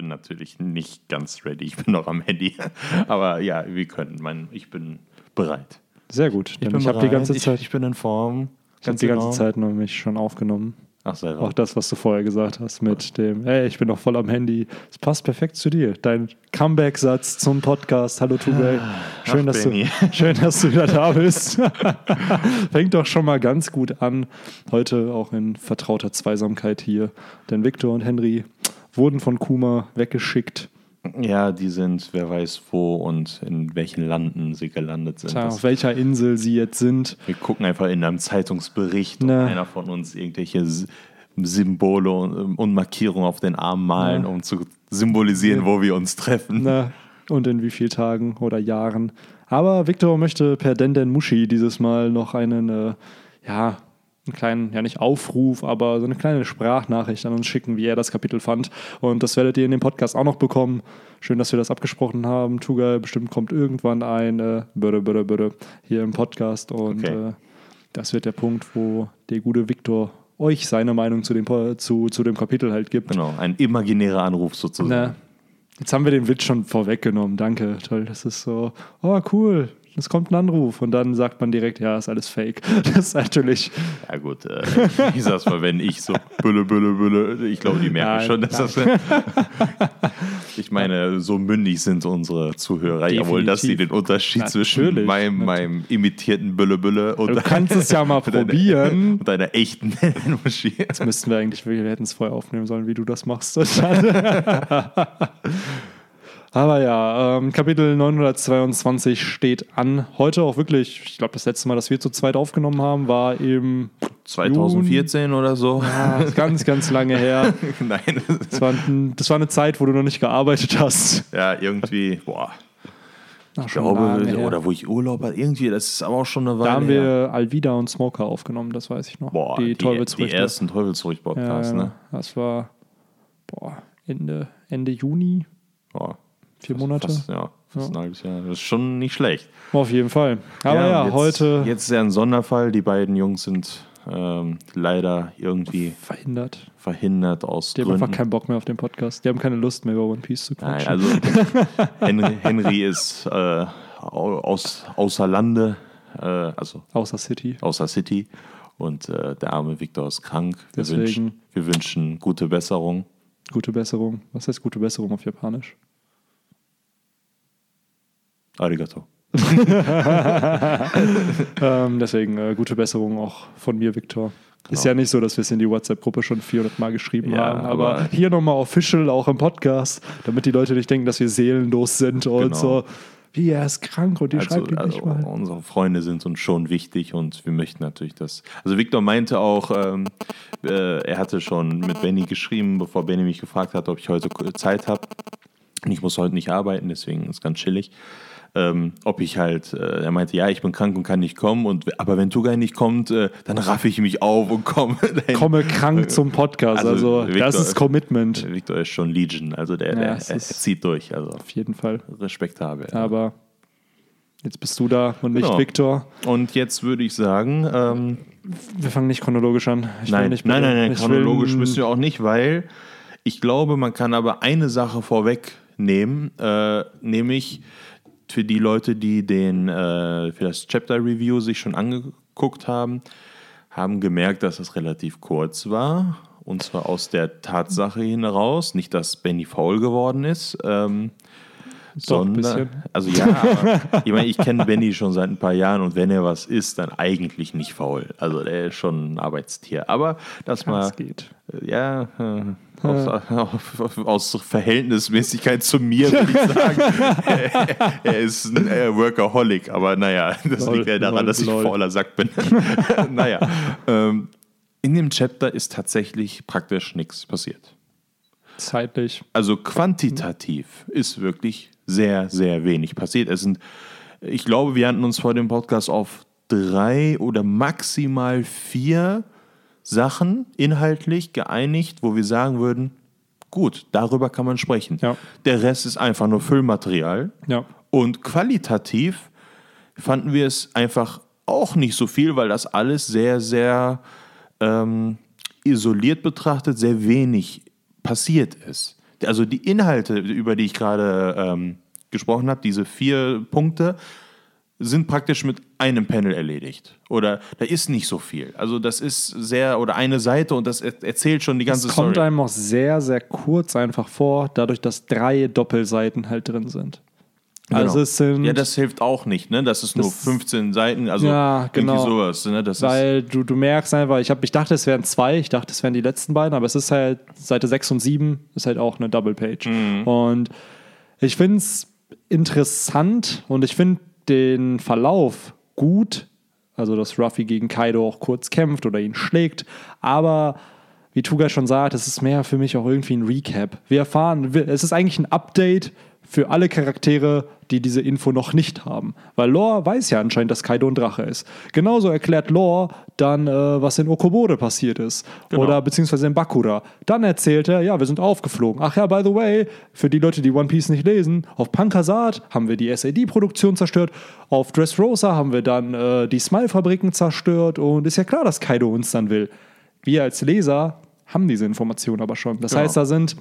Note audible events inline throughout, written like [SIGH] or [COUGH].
bin natürlich nicht ganz ready. Ich bin noch am Handy. [LAUGHS] Aber ja, wir können. Mein, ich bin bereit. Sehr gut. Ich, ich habe die ganze bereit. Zeit, Ich, ich bin in Form. ich hab die ganze genau. Zeit nämlich schon aufgenommen. Ach, sei Auch das, was du vorher gesagt hast mit dem, hey, ich bin noch voll am Handy. Es passt perfekt zu dir. Dein Comeback-Satz zum Podcast. Hallo Tugay. Schön, Ach, dass du, [LAUGHS] schön, dass du wieder da bist. [LAUGHS] Fängt doch schon mal ganz gut an. Heute auch in vertrauter Zweisamkeit hier. Denn Victor und Henry wurden von Kuma weggeschickt. Ja, die sind, wer weiß wo und in welchen Landen sie gelandet sind. Tja, auf welcher Insel sie jetzt sind. wir gucken einfach in einem Zeitungsbericht, Na. einer von uns irgendwelche Symbole und, und Markierungen auf den Arm malen, Ja. um zu symbolisieren, wo wir uns treffen. Na, und in wie vielen Tagen oder Jahren. Aber Victor möchte per Denden Mushi dieses Mal noch einen, äh, ja, einen kleinen, ja nicht Aufruf, aber so eine kleine Sprachnachricht an uns schicken, wie er das Kapitel fand. Und das werdet ihr in dem Podcast auch noch bekommen. Schön, dass wir das abgesprochen haben. Tuga, bestimmt kommt irgendwann ein äh, Böde, Böde, Böde hier im Podcast. Und Okay. äh, das wird der Punkt, wo der gute Victor euch seine Meinung zu dem, zu, zu dem Kapitel halt gibt. Genau, ein imaginärer Anruf sozusagen. Na, jetzt haben wir den Witz schon vorweggenommen. Danke. Toll. Das ist so, oh cool, es kommt ein Anruf. Und dann sagt man direkt, ja, ist alles fake. [LAUGHS] Das ist natürlich. Ja gut, äh, ich sag's mal, wenn ich so Bülle, Bülle, Bülle, ich glaube, die merken Nein, schon, dass das... [LAUGHS] ich meine, so mündig sind unsere Zuhörer, jawohl, dass sie den Unterschied zwischen Natürlich, meinem, natürlich. meinem imitierten Bülle, Bülle und, Du kannst es ja mal [LAUGHS] probieren. und einer echten Maschine. Das müssten wir eigentlich, wir hätten es vorher aufnehmen sollen, wie du das machst. Aber ja, ähm, Kapitel 922 steht an. Heute auch wirklich, ich glaube, das letzte Mal, dass wir zu zweit aufgenommen haben, war im 2014 oder so. ah, ganz, ganz lange her. [LAUGHS] Nein, Das war, das war eine Zeit, wo du noch nicht gearbeitet hast. ja, irgendwie, boah, Ach, ich glaube, her. oder wo ich Urlaub hatte, irgendwie, das ist aber auch schon eine Weile Da haben her. wir Alvida und Smoker aufgenommen, das weiß ich noch. Boah, die die, die, ersten Teufelsfrucht-Podcasts, ja, ne? Das war boah, Ende, Ende Juni, Boah, vier Monate. fast, ja, fast ein halbes Jahr. Das ist schon nicht schlecht. Auf jeden Fall. Aber ja, und jetzt, heute Jetzt ist ja ein Sonderfall. Die beiden Jungs sind ähm, leider irgendwie verhindert. verhindert aus Die haben Gründen. einfach keinen Bock mehr auf den Podcast. Die haben keine Lust mehr über One Piece zu Nein, quatschen. also [LAUGHS] Henry, Henry ist äh, au- aus, außer Lande, äh, also Außer City. außer City. Und äh, der arme Victor ist krank. Wir Deswegen. wünschen, wir wünschen gute Besserung. Gute Besserung. Was heißt gute Besserung auf Japanisch? Arigato. [LAUGHS] ähm, deswegen äh, gute Besserung auch von mir, Viktor. Ist ja nicht so, dass wir es in die WhatsApp-Gruppe schon 400 Mal geschrieben Ja, haben, aber, aber- hier nochmal official, auch im Podcast, damit die Leute nicht denken, dass wir seelenlos sind und Genau. so, wie er ist krank und die Also, schreibt ihm also nicht mal. unsere Freunde sind uns schon wichtig und wir möchten natürlich das. Also Victor meinte auch, ähm, äh, er hatte schon mit Benny geschrieben, bevor Benny mich gefragt hat, ob ich heute Zeit habe. Und ich muss heute nicht arbeiten, deswegen ist ganz chillig. Ähm, ob ich halt, äh, er meinte, ja, ich bin krank und kann nicht kommen, und, aber wenn Tugai nicht kommt, äh, dann raff ich mich auf und komme. [LAUGHS] dahin. Komme krank zum Podcast, also, Also, das Viktor- ist Commitment. Victor ist schon Legion, also der, Ja, der er, ist- zieht durch, also Auf jeden Fall. respektabel. Aber jetzt bist du da und nicht Genau. Viktor. Und jetzt würde ich sagen, ähm, Wir fangen nicht chronologisch an. Ich Nein, nicht nein, nein, nein, ich chronologisch müssen wir auch nicht, weil ich glaube, man kann aber eine Sache vorwegnehmen, äh, nämlich für die Leute, die den äh, für das Chapter Review sich schon angeguckt haben, haben gemerkt, dass es relativ kurz war. Und zwar aus der Tatsache hinaus, nicht, dass Benny faul geworden ist, ähm, Doch, sondern, also ja, [LAUGHS] ich meine, ich kenne Benny schon seit ein paar Jahren und wenn er was isst, dann eigentlich nicht faul. Also der ist schon ein Arbeitstier. Aber das mal, geht. ja, äh, aus, aus Verhältnismäßigkeit zu mir würde ich sagen, [LAUGHS] er, er ist ein Workaholic, aber naja, das Lol, liegt ja daran, lol, dass ich lol. fauler Sack bin. [LAUGHS] naja, ähm, in dem Chapter ist tatsächlich praktisch nichts passiert. Zeitlich. Also quantitativ ist wirklich sehr, sehr wenig passiert. Es sind, ich glaube, wir hatten uns vor dem Podcast auf drei oder maximal vier Sachen inhaltlich geeinigt, wo wir sagen würden, gut, darüber kann man sprechen. Ja. Der Rest ist einfach nur Füllmaterial. Ja. Und qualitativ fanden wir es einfach auch nicht so viel, weil das alles sehr, sehr ähm, isoliert betrachtet sehr wenig passiert ist. also die Inhalte, über die ich gerade ähm, gesprochen habe, diese vier Punkte, sind praktisch mit einem Panel erledigt. Oder da ist nicht so viel. Also das ist sehr, oder eine Seite und das er erzählt schon die ganze Es kommt Story. einem auch sehr, sehr kurz einfach vor, dadurch, dass drei Doppelseiten halt drin sind. Also Genau. es sind, ja, das hilft auch nicht, ne? Das ist nur Das- 15 Seiten, also Ja, genau. irgendwie sowas. Ne? Das weil du, du merkst einfach, ich, hab, ich dachte, es wären zwei, ich dachte, es wären die letzten beiden, aber es ist halt, Seite 6 und 7 ist halt auch eine Double Page. Mhm. Und ich finde es interessant und ich finde den Verlauf gut, also dass Ruffy gegen Kaido auch kurz kämpft oder ihn schlägt, aber wie Tuga schon sagt, es ist mehr für mich auch irgendwie ein Recap. Wir erfahren, es ist eigentlich ein Update für alle Charaktere, die diese Info noch nicht haben. Weil Lore weiß ja anscheinend, dass Kaido ein Drache ist. Genauso erklärt Lore dann, äh, was in Okobore passiert ist. Genau. Oder beziehungsweise in Bakura. Dann erzählt er, ja, wir sind aufgeflogen. Ach ja, by the way, für die Leute, die One Piece nicht lesen, auf Pankasat haben wir die SAD-Produktion zerstört. Auf Dressrosa haben wir dann äh, die Smile-Fabriken zerstört. Und ist ja klar, dass Kaido uns dann will. Wir als Leser haben diese Information aber schon. Das Genau. heißt, da sind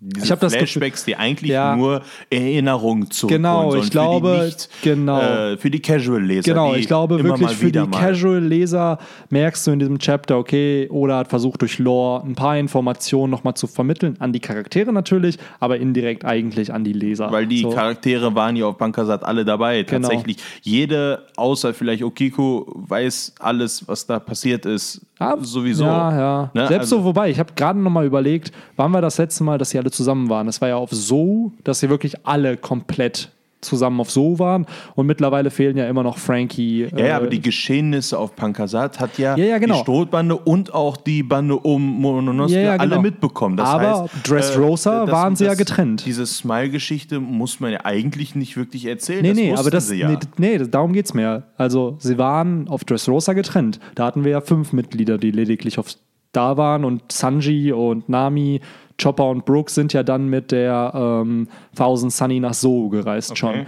diese ich das Gefühl- Flashbacks, die eigentlich Ja. nur Erinnerungen zurückholen Genau, sollen ich glaube, für die nicht, genau. äh, für die Casual-Leser. Genau, ich glaube wirklich für die Casual-Leser merkst du in diesem Chapter, okay, Oda hat versucht durch Lore ein paar Informationen nochmal zu vermitteln, an die Charaktere natürlich, aber indirekt eigentlich an die Leser. Weil die so. Charaktere waren ja auf Bankasat alle dabei. Genau. Tatsächlich. Jede, außer vielleicht Okiko, weiß alles, was da passiert ist. Ah, sowieso. Ja, ja. Ne? Selbst Also- so, wobei, ich habe gerade nochmal überlegt, wann war das letzte Mal, dass sie alle zusammen waren? Das war ja auf So, dass sie wirklich alle komplett zusammen auf So waren und mittlerweile fehlen ja immer noch Frankie. Ja, ja, äh, aber die Geschehnisse auf Pankasat hat ja, Ja, ja, genau. die Strohbande und auch die Bande um Mononoske Ja, ja, alle genau. mitbekommen. Das Aber heißt, Dressrosa das- waren sie ja das- getrennt. Diese Smile-Geschichte muss man ja eigentlich nicht wirklich erzählen. Nee, das nee, aber das, sie ja. nee, nee, darum geht's mir. Also, sie waren auf Dressrosa getrennt. Da hatten wir ja fünf Mitglieder, die lediglich auf da waren und Sanji und Nami, Chopper und Brooke sind ja dann mit der ähm, Thousand Sunny nach So gereist schon.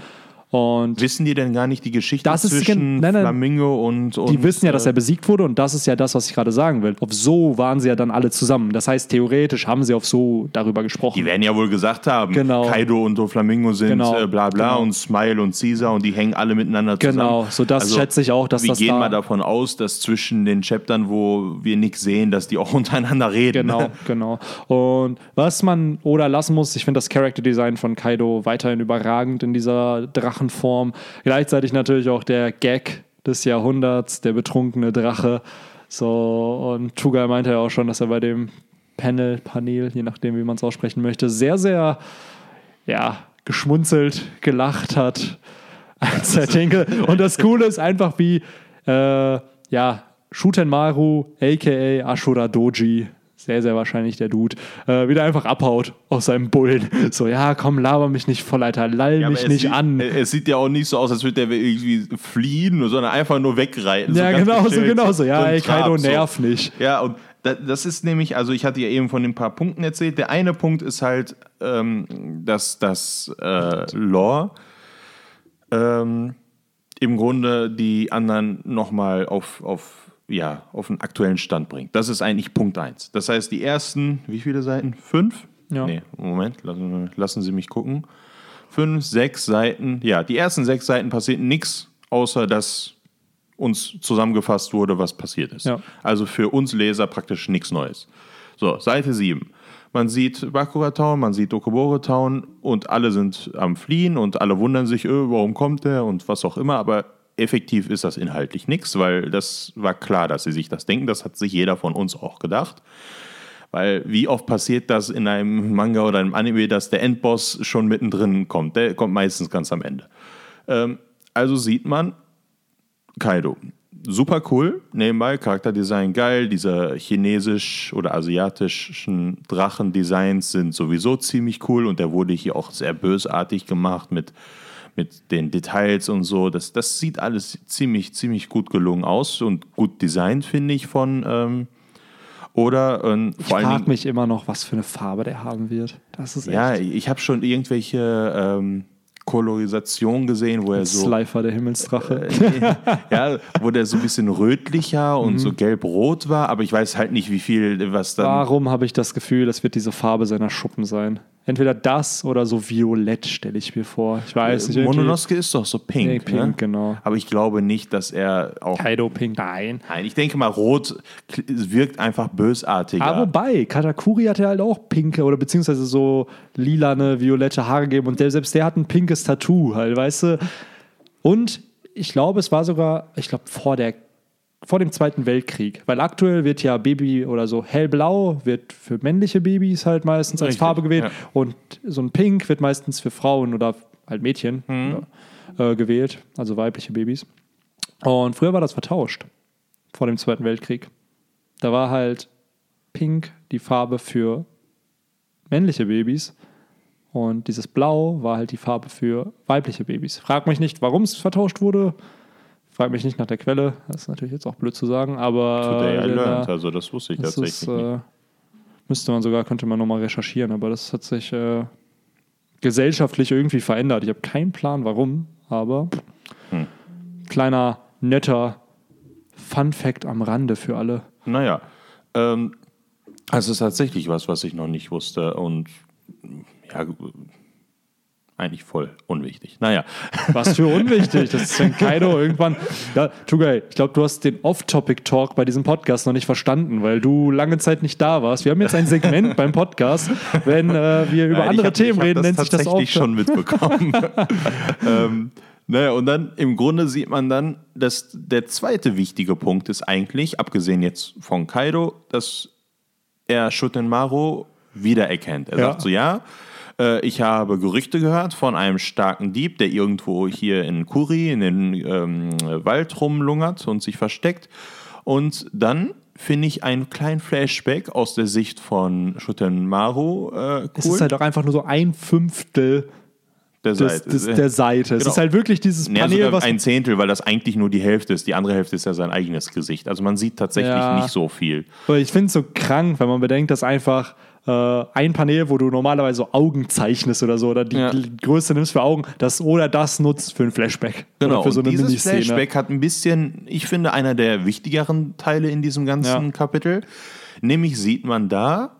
Und Wissen die denn gar nicht die Geschichte Das ist gen- zwischen nein, nein. Flamingo und, und die wissen ja, dass äh, er besiegt wurde und das ist ja das, was ich gerade sagen will. Auf So waren sie ja dann alle zusammen. Das heißt, theoretisch haben sie auf So darüber gesprochen. Die werden ja wohl gesagt haben, Genau. Kaido und Doflamingo sind Genau. äh, bla bla Genau. und Smile und Caesar und die hängen alle miteinander zusammen. Also, Genau, so das schätze ich auch, dass wir das gehen da- mal davon aus, dass zwischen den Chaptern, wo wir nichts sehen, dass die auch [LAUGHS] untereinander reden. Genau, genau. Und was man oder lassen muss, ich finde das Character Design von Kaido weiterhin überragend in dieser Drachenform. Gleichzeitig natürlich auch der Gag des Jahrhunderts, der betrunkene Drache. So, und Tuga meinte ja auch schon, dass er bei dem Panel, Panel, je nachdem, wie man es aussprechen möchte, sehr, sehr, ja, geschmunzelt, gelacht hat, [LAUGHS] als er denke. Und das Coole ist einfach wie, äh, ja, Shutenmaru, aka Ashura Doji, sehr, sehr wahrscheinlich der Dude, äh, wieder einfach abhaut aus seinem Bullen. [LAUGHS] So, ja, komm, laber mich nicht voll, Alter, lall Ja, mich nicht sieht, an. Es sieht ja auch nicht so aus, als würde der irgendwie fliehen, sondern einfach nur wegreiten. ja, ganz genau so, genau so. Ja, ey, Kaido Trab, so. nerv nicht. Ja, und da- das ist nämlich, also ich hatte ja eben von den paar Punkten erzählt. Der eine Punkt ist halt, ähm, dass das äh, Lore ähm, im Grunde die anderen nochmal auf, auf, ja, auf einen aktuellen Stand bringt. Das ist eigentlich Punkt eins. Das heißt, die ersten, wie viele Seiten? Fünf? Ja. Nee, Moment, lassen, lassen Sie mich gucken. Fünf, sechs Seiten. Ja, die ersten sechs Seiten passiert nichts, außer dass uns zusammengefasst wurde, was passiert ist. Ja. Also für uns Leser praktisch nichts Neues. So, Seite 7. Man sieht Bakura Town, man sieht Okobore Town und alle sind am Fliehen und alle wundern sich, öh, warum kommt der und was auch immer, aber effektiv ist das inhaltlich nichts, weil das war klar, dass sie sich das denken, das hat sich jeder von uns auch gedacht. Weil wie oft passiert das in einem Manga oder einem Anime, dass der Endboss schon mittendrin kommt? Der kommt meistens ganz am Ende. Ähm, also sieht man Kaido. Super cool, nebenbei, Charakterdesign geil, diese chinesisch oder asiatischen Drachendesigns sind sowieso ziemlich cool und der wurde hier auch sehr bösartig gemacht mit, mit den Details und so. Das, das sieht alles ziemlich, ziemlich gut gelungen aus und gut designt, finde ich, von ähm, oder ähm, Ich vor frage mich immer noch, was für eine Farbe der haben wird. Das ist echt Ja, ich habe schon irgendwelche ähm, Kolorisation gesehen, wo er so Slifer, der Himmelsdrache. ja, wo der so ein bisschen rötlicher und Mhm. so gelb-rot war, aber ich weiß halt nicht, wie viel, was dann. Warum habe ich das Gefühl, das wird diese Farbe seiner Schuppen sein? Entweder das oder so violett, stelle ich mir vor. Ich weiß nicht. Mononosuke ist doch so pink. Nee, pink, ne? genau. Aber ich glaube nicht, dass er auch. Kaido Pink, nein. Nein, ich denke mal, rot wirkt einfach bösartiger. Aber wobei, Katakuri hat ja halt auch pinke oder beziehungsweise so lilane, violette Haare gegeben und der, selbst der hat ein pinkes Tattoo halt, weißt du. Und ich glaube, es war sogar, ich glaube, vor der vor dem Zweiten Weltkrieg, weil aktuell wird ja Baby oder so hellblau wird für männliche Babys halt meistens als Richtig, Farbe gewählt ja. und so ein Pink wird meistens für Frauen oder halt Mädchen äh, gewählt, also weibliche Babys. Und früher war das vertauscht vor dem Zweiten Weltkrieg. Da war halt Pink die Farbe für männliche Babys und dieses Blau war halt die Farbe für weibliche Babys. Frag mich nicht, warum es vertauscht wurde. Frag mich nicht nach der Quelle. Das ist natürlich jetzt auch blöd zu sagen, aber Today I äh, learned, da- also das wusste ich das tatsächlich ist, äh, müsste man sogar, könnte man nochmal recherchieren, aber das hat sich äh, gesellschaftlich irgendwie verändert. Ich habe keinen Plan, warum, aber Hm. kleiner, netter Fun-Fact am Rande für alle. Naja, ähm, es ist tatsächlich was, was ich noch nicht wusste und ja, eigentlich voll unwichtig. Naja, [LAUGHS] Was für unwichtig. Das ist wenn Kaido irgendwann. Ja, Tugay, ich glaube, du hast den Off-Topic-Talk bei diesem Podcast noch nicht verstanden, weil du lange Zeit nicht da warst. Wir haben jetzt ein Segment [LAUGHS] beim Podcast, wenn äh, wir über Nein, andere hab, Themen reden, das nennt sich das tatsächlich Off schon mitbekommen. [LAUGHS] ähm, naja, und dann im Grunde sieht man dann, dass der zweite wichtige Punkt ist eigentlich, abgesehen jetzt von Kaido, dass er Shutenmaru wiedererkennt. Er Ja. sagt so, ja, äh, ich habe Gerüchte gehört von einem starken Dieb, der irgendwo hier in Kuri, in den ähm, Wald rumlungert und sich versteckt. Und dann finde ich einen kleinen Flashback aus der Sicht von Shutenmaru äh, cool. Es ist halt auch einfach nur so ein Fünftel der des, Seite. des, der Seite. Es Genau. ist halt wirklich dieses Nee, Panel, sogar was. ein Zehntel, weil das eigentlich nur die Hälfte ist. Die andere Hälfte ist ja sein eigenes Gesicht. Also man sieht tatsächlich Ja. nicht so viel. Aber ich finde es so krank, wenn man bedenkt, dass einfach ein Panel, wo du normalerweise so Augen zeichnest oder so, oder die Ja. Größe nimmst für Augen, das oder das nutzt für ein Flashback. Genau, Oder für so eine dieses Miniszene. Flashback hat ein bisschen, ich finde, einer der wichtigeren Teile in diesem ganzen Ja. Kapitel. Nämlich sieht man da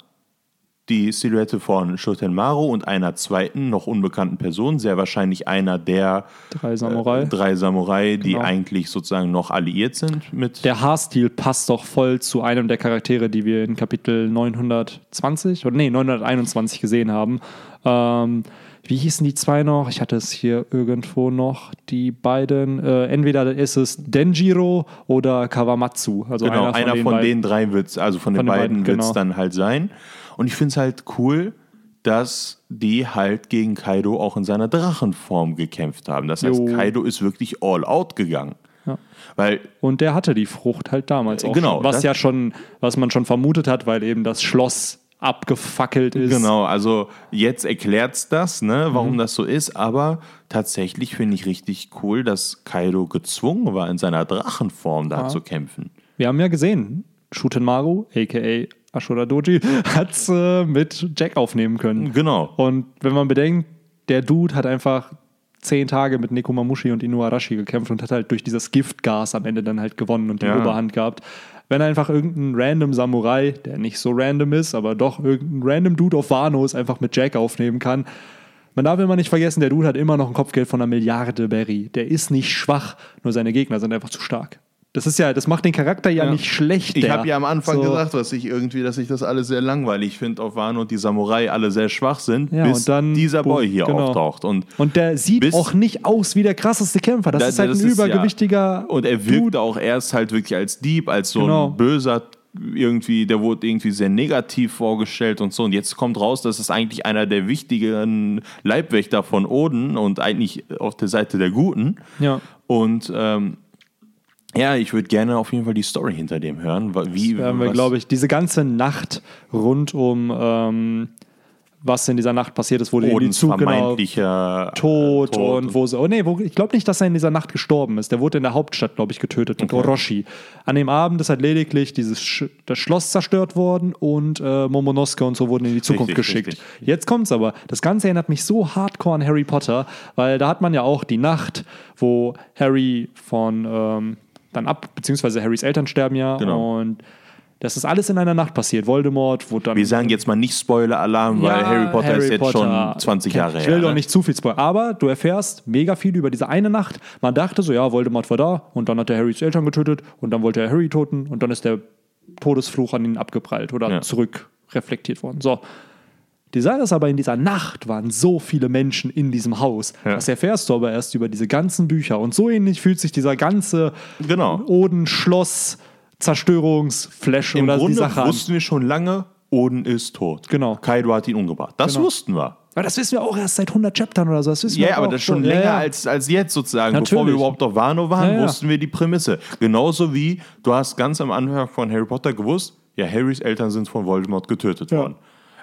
die Silhouette von Shotenmaru und einer zweiten, noch unbekannten Person, sehr wahrscheinlich einer der Drei Samurai. äh, drei Samurai, die Genau. eigentlich sozusagen noch alliiert sind mit. Der Haarstil passt doch voll zu einem der Charaktere, die wir in Kapitel 920 oder nee, 921 gesehen haben. Ähm, wie hießen die zwei noch? Ich hatte es hier irgendwo noch. Die beiden, äh, entweder ist es Denjiro oder Kawamatsu. Also genau, einer von, den, von beiden. den drei wird es, also von, den den beiden, beiden, wird es genau. dann halt sein. Und ich finde es halt cool, dass die halt gegen Kaido auch in seiner Drachenform gekämpft haben. Das heißt, Jo. Kaido ist wirklich all out gegangen. Ja. Weil Und der hatte die Frucht halt damals auch. Genau, schon, was ja schon, was man schon vermutet hat, weil eben das Schloss abgefackelt ist. Genau, also jetzt erklärt's das, ne, Mhm. warum das so ist, aber tatsächlich finde ich richtig cool, dass Kaido gezwungen war, in seiner Drachenform da zu kämpfen. Wir haben ja gesehen, Shutenmaru, a.k.a. Ashura Doji, hat es äh, mit Jack aufnehmen können. Genau. Und wenn man bedenkt, der Dude hat einfach zehn Tage mit Nekomamushi und Inuarashi gekämpft und hat halt durch dieses Giftgas am Ende dann halt gewonnen und die Ja. Oberhand gehabt. Wenn einfach irgendein random Samurai, der nicht so random ist, aber doch irgendein random Dude auf Vanos einfach mit Jack aufnehmen kann, man darf immer nicht vergessen, der Dude hat immer noch ein Kopfgeld von einer Milliarde Berry. Der ist nicht schwach, nur seine Gegner sind einfach zu stark. Das ist ja, das macht den Charakter ja, nicht schlecht. Ich habe ja am Anfang So. gesagt, dass ich irgendwie, dass ich das alles sehr langweilig finde auf Wano und die Samurai alle sehr schwach sind, Ja, bis dann- dieser Boy hier genau. auftaucht. Und, Und der sieht auch nicht aus wie der krasseste Kämpfer. Das Da- ist halt das ein ist ja- übergewichtiger. und er wirkte auch erst halt wirklich als Dieb, als so Genau. ein böser irgendwie, der wurde irgendwie sehr negativ vorgestellt und so. Und jetzt kommt raus, dass es eigentlich einer der wichtigen Leibwächter von Oden und eigentlich auf der Seite der Guten. Ja. Und ähm, ja, ich würde gerne auf jeden Fall die Story hinter dem hören. Wie, werden wir, glaube ich, diese ganze Nacht rund um ähm, was in dieser Nacht passiert ist, wo die in die Odens Zug genau vermeintlicher äh, tot, und wo sie. Oh nee, wo, ich glaube nicht, dass er in dieser Nacht gestorben ist. Der wurde in der Hauptstadt, glaube ich, getötet mit Orochi. An dem Abend ist halt lediglich dieses das Schloss zerstört worden und äh, Momonosuke und so wurden in die Zukunft Richtig, geschickt. richtig. Jetzt kommt's aber. Das Ganze erinnert mich so hardcore an Harry Potter, weil da hat man ja auch die Nacht, wo Harry von ähm, dann ab, beziehungsweise Harrys Eltern sterben ja Genau. und Das ist alles in einer Nacht passiert. Voldemort wurde dann. Wir sagen jetzt mal nicht Spoiler-Alarm, weil Ja, Harry Potter Harry ist jetzt Potter. schon 20 Jahre Ich her. will doch ne? nicht zu viel spoilern. Aber du erfährst mega viel über diese eine Nacht. Man dachte so, ja, Voldemort war da und dann hat er Harrys Eltern getötet und dann wollte er Harry toten und dann ist der Todesfluch an ihn abgeprallt oder Ja. zurückreflektiert worden. So. Die Sache ist aber, in dieser Nacht waren so viele Menschen in diesem Haus. Ja. Das erfährst du aber erst über diese ganzen Bücher. Und so ähnlich fühlt sich dieser ganze Genau. Oden-Schloss Zerstörungsflash Im oder die Grunde Sache an. wussten wir schon lange, Oden ist tot. Genau. Kaido hat ihn umgebracht. Das Genau. wussten wir. Aber das wissen wir auch erst seit 100 Chaptern oder so. Das wissen wir Ja, aber auch das schon so. Ja, länger ja. Als, als jetzt sozusagen. Bevor wir Natürlich. überhaupt auf Wano waren, wussten wir die Prämisse. Genauso wie du hast ganz am Anfang von Harry Potter gewusst, ja, Harrys Eltern sind von Voldemort getötet worden.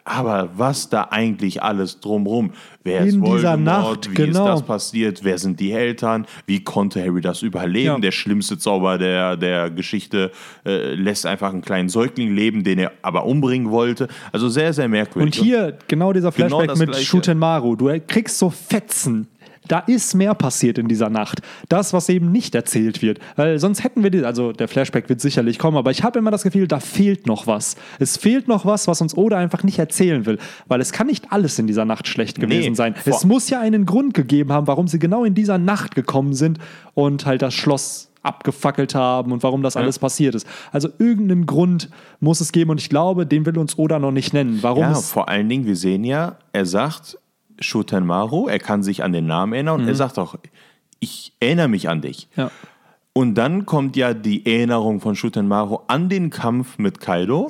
Aber was da eigentlich alles drumrum? Wer ist In dieser Voldemort? Nacht, Wie genau. ist das passiert? Wer sind die Eltern? Wie konnte Harry das überleben? Ja. Der schlimmste Zauber der, der Geschichte äh, lässt einfach einen kleinen Säugling leben, den er aber umbringen wollte. Also sehr, sehr merkwürdig. Und hier genau dieser Genau Flashback das mit Gleiche. Shutenmaru. Du kriegst so Fetzen. Da ist mehr passiert in dieser Nacht. Das, was eben nicht erzählt wird. Weil sonst hätten wir die, also der Flashback wird sicherlich kommen, aber ich habe immer das Gefühl, da fehlt noch was. Es fehlt noch was, was uns Oda einfach nicht erzählen will. Weil es kann nicht alles in dieser Nacht schlecht gewesen Nee, sein. Es muss ja einen Grund gegeben haben, warum sie genau in dieser Nacht gekommen sind und halt das Schloss abgefackelt haben und warum das alles passiert ist. Also irgendeinen Grund muss es geben und ich glaube, den will uns Oda noch nicht nennen. Warum Ja, vor allen Dingen, wir sehen ja, er sagt Shutenmaru, er kann sich an den Namen erinnern und er sagt auch, ich erinnere mich an dich. Ja. Und dann kommt ja die Erinnerung von Shutenmaru an den Kampf mit Kaido.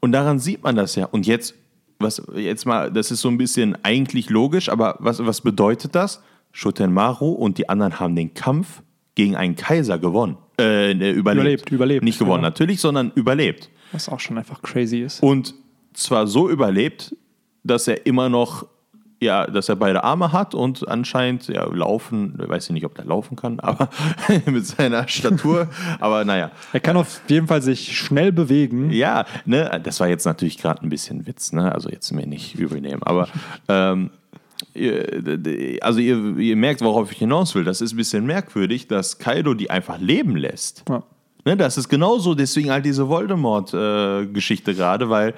Und daran sieht man das ja. Und jetzt, was jetzt mal, das ist so ein bisschen eigentlich logisch, aber was, was bedeutet das? Shutenmaru und die anderen haben den Kampf gegen einen Kaiser gewonnen. Äh, ne, überlebt. Überlebt, überlebt, Nicht gewonnen, ja. natürlich, sondern überlebt. Was auch schon einfach crazy ist. Und zwar so überlebt, dass er immer noch, ja, dass er beide Arme hat und anscheinend, ja, laufen, weiß ich nicht, ob der laufen kann, [LAUGHS] aber mit seiner Statur, aber naja. Er kann auf jeden Fall sich schnell bewegen. Ja, ne, das war jetzt natürlich gerade ein bisschen Witz, ne, also jetzt mir nicht übel nehmen, aber ähm, ihr- also ihr, ihr merkt, worauf ich hinaus will, das ist ein bisschen merkwürdig, dass Kaido die einfach leben lässt. Ja. Ne, das ist genauso, deswegen halt diese Voldemort-Geschichte gerade, weil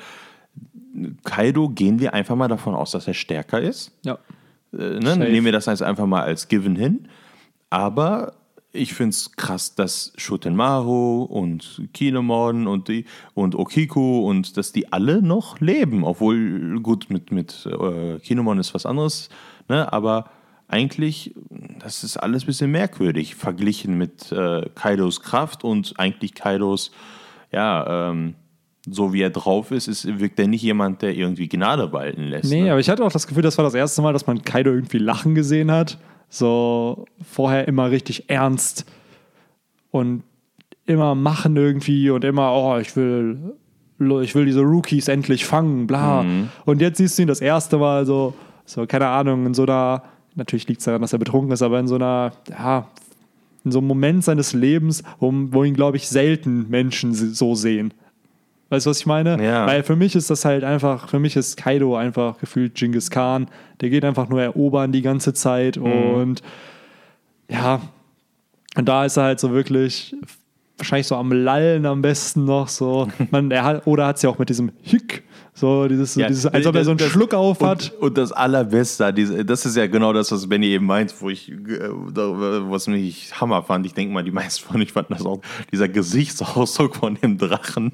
Kaido gehen wir einfach mal davon aus, dass er stärker ist. Ja. Äh, ne? Nehmen wir das jetzt einfach mal als Given hin. Aber ich finde es krass, dass Shutenmaru und Kinemon und, die, und Okiku und dass die alle noch leben. Obwohl, gut, mit, mit äh, Kinemon ist was anderes, ne? aber eigentlich, das ist alles ein bisschen merkwürdig verglichen mit äh, Kaidos Kraft und eigentlich Kaidos, ja, ähm, so wie er drauf ist, ist, wirkt er nicht jemand, der irgendwie Gnade walten lässt. Nee, ne? aber ich hatte auch das Gefühl, das war das erste Mal, dass man Kaido irgendwie lachen gesehen hat. So vorher immer richtig ernst und immer machen irgendwie und immer, oh, ich will, ich will diese Rookies endlich fangen, bla. Und jetzt siehst du ihn das erste Mal so, so, keine Ahnung, in so einer, natürlich liegt es daran, dass er betrunken ist, aber in so einer, ja, in so einem Moment seines Lebens, wo, wo ihn, glaube ich, selten Menschen so sehen. Weißt du, was ich meine? Ja. Weil für mich ist das halt einfach, für mich ist Kaido einfach gefühlt Genghis Khan. Der geht einfach nur erobern die ganze Zeit Mhm. und ja, und da ist er halt so wirklich wahrscheinlich so am Lallen am besten noch so. [LAUGHS] Man, er hat, oder hat es ja auch mit diesem Hick, so dieses, Ja, dieses als ob er so einen das- Schluck auf hat. Und, und das Allerbeste, diese, das ist ja genau das, was Benny eben meint, wo ich, äh, was mich Hammer fand. Ich denke mal, die meisten von euch fanden das auch, dieser Gesichtsausdruck von dem Drachen,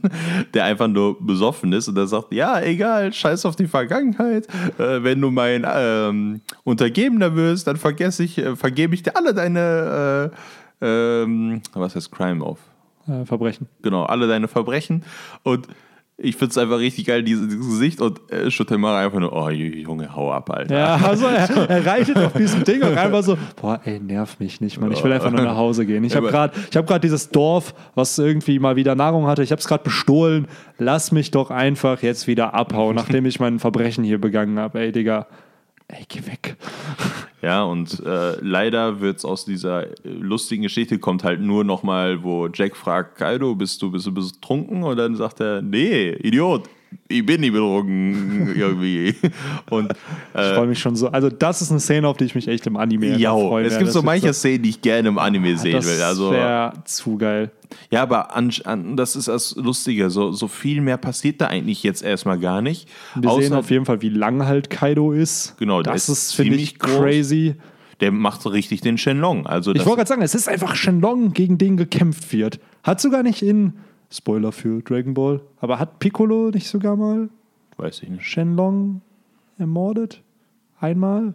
der einfach nur besoffen ist und der sagt, ja, egal, scheiß auf die Vergangenheit. Äh, wenn du mein ähm, Untergebener wirst, dann vergesse ich, äh, vergebe ich dir alle deine, äh, ähm, was heißt Crime auf? Verbrechen. genau, alle deine Verbrechen. Und ich finde es einfach richtig geil, dieses, dieses Gesicht. Und äh, Schutemara einfach nur, oh Junge, hau ab, Alter. Ja, [LAUGHS] also er, er reitet auf diesem Ding und einfach so, boah, ey, nerv mich nicht, Mann. Ich will einfach nur nach Hause gehen. Ich habe gerade hab dieses Dorf, was irgendwie mal wieder Nahrung hatte, ich habe es gerade bestohlen. Lass mich doch einfach jetzt wieder abhauen, nachdem ich mein Verbrechen hier begangen habe. Ey, Digga, ey, geh weg. Ja, und äh, leider wird es aus dieser äh, lustigen Geschichte kommt halt nur nochmal, wo Jack fragt, Kaido, bist du, bist du betrunken? Und dann sagt er, nee, Idiot, ich bin nicht betrunken [LAUGHS] irgendwie. Und Ich äh, freue mich schon so. Also, das ist eine Szene, auf die ich mich echt im Anime ja, freue. es gibt so manche Szenen, die ich gerne im Anime sehen Das will. Also, wäre zu geil. ja, aber an, an, das ist das Lustige. So, so viel mehr passiert da eigentlich jetzt erstmal gar nicht. Wir sehen auf jeden Fall, wie lang halt Kaido ist. Genau, das ist finde ich, groß. crazy. der macht so richtig den Shenlong. Also Ich wollte gerade sagen, es ist einfach Shenlong, gegen den gekämpft wird. Hat sogar nicht in, Spoiler für Dragon Ball, aber hat Piccolo nicht sogar mal weiß ich nicht. Shenlong ermordet? Einmal?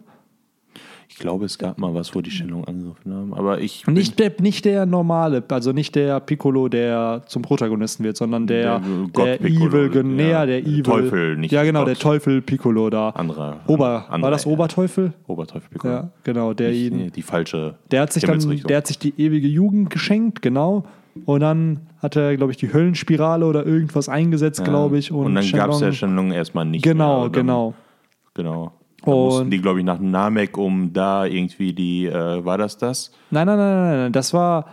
Ich glaube, es gab mal was, wo die Shenlong angegriffen haben. Aber ich. Nicht der, nicht der normale, also nicht der Piccolo, der zum Protagonisten wird, sondern der, Der der, Evil, ja. der Evil. Teufel, nicht Ja, genau, Gott. der Teufel Piccolo da. Anderer. Ober, anderer, war das ja. Oberteufel? Oberteufel Piccolo. Ja, genau, der Nicht, ihn. nee, die falsche. Der hat sich dann, der hat sich die ewige Jugend geschenkt, genau. Und dann hat er, glaube ich, die Höllenspirale oder irgendwas eingesetzt, Ja. glaube ich. Und, Und, dann gab es ja Shenlong- erstmal nicht. Genau, mehr. Genau. Genau. Da Und- mussten die, glaube ich, nach Namek, um da irgendwie die, äh, war das das? Nein, nein, nein, nein, nein. Das war.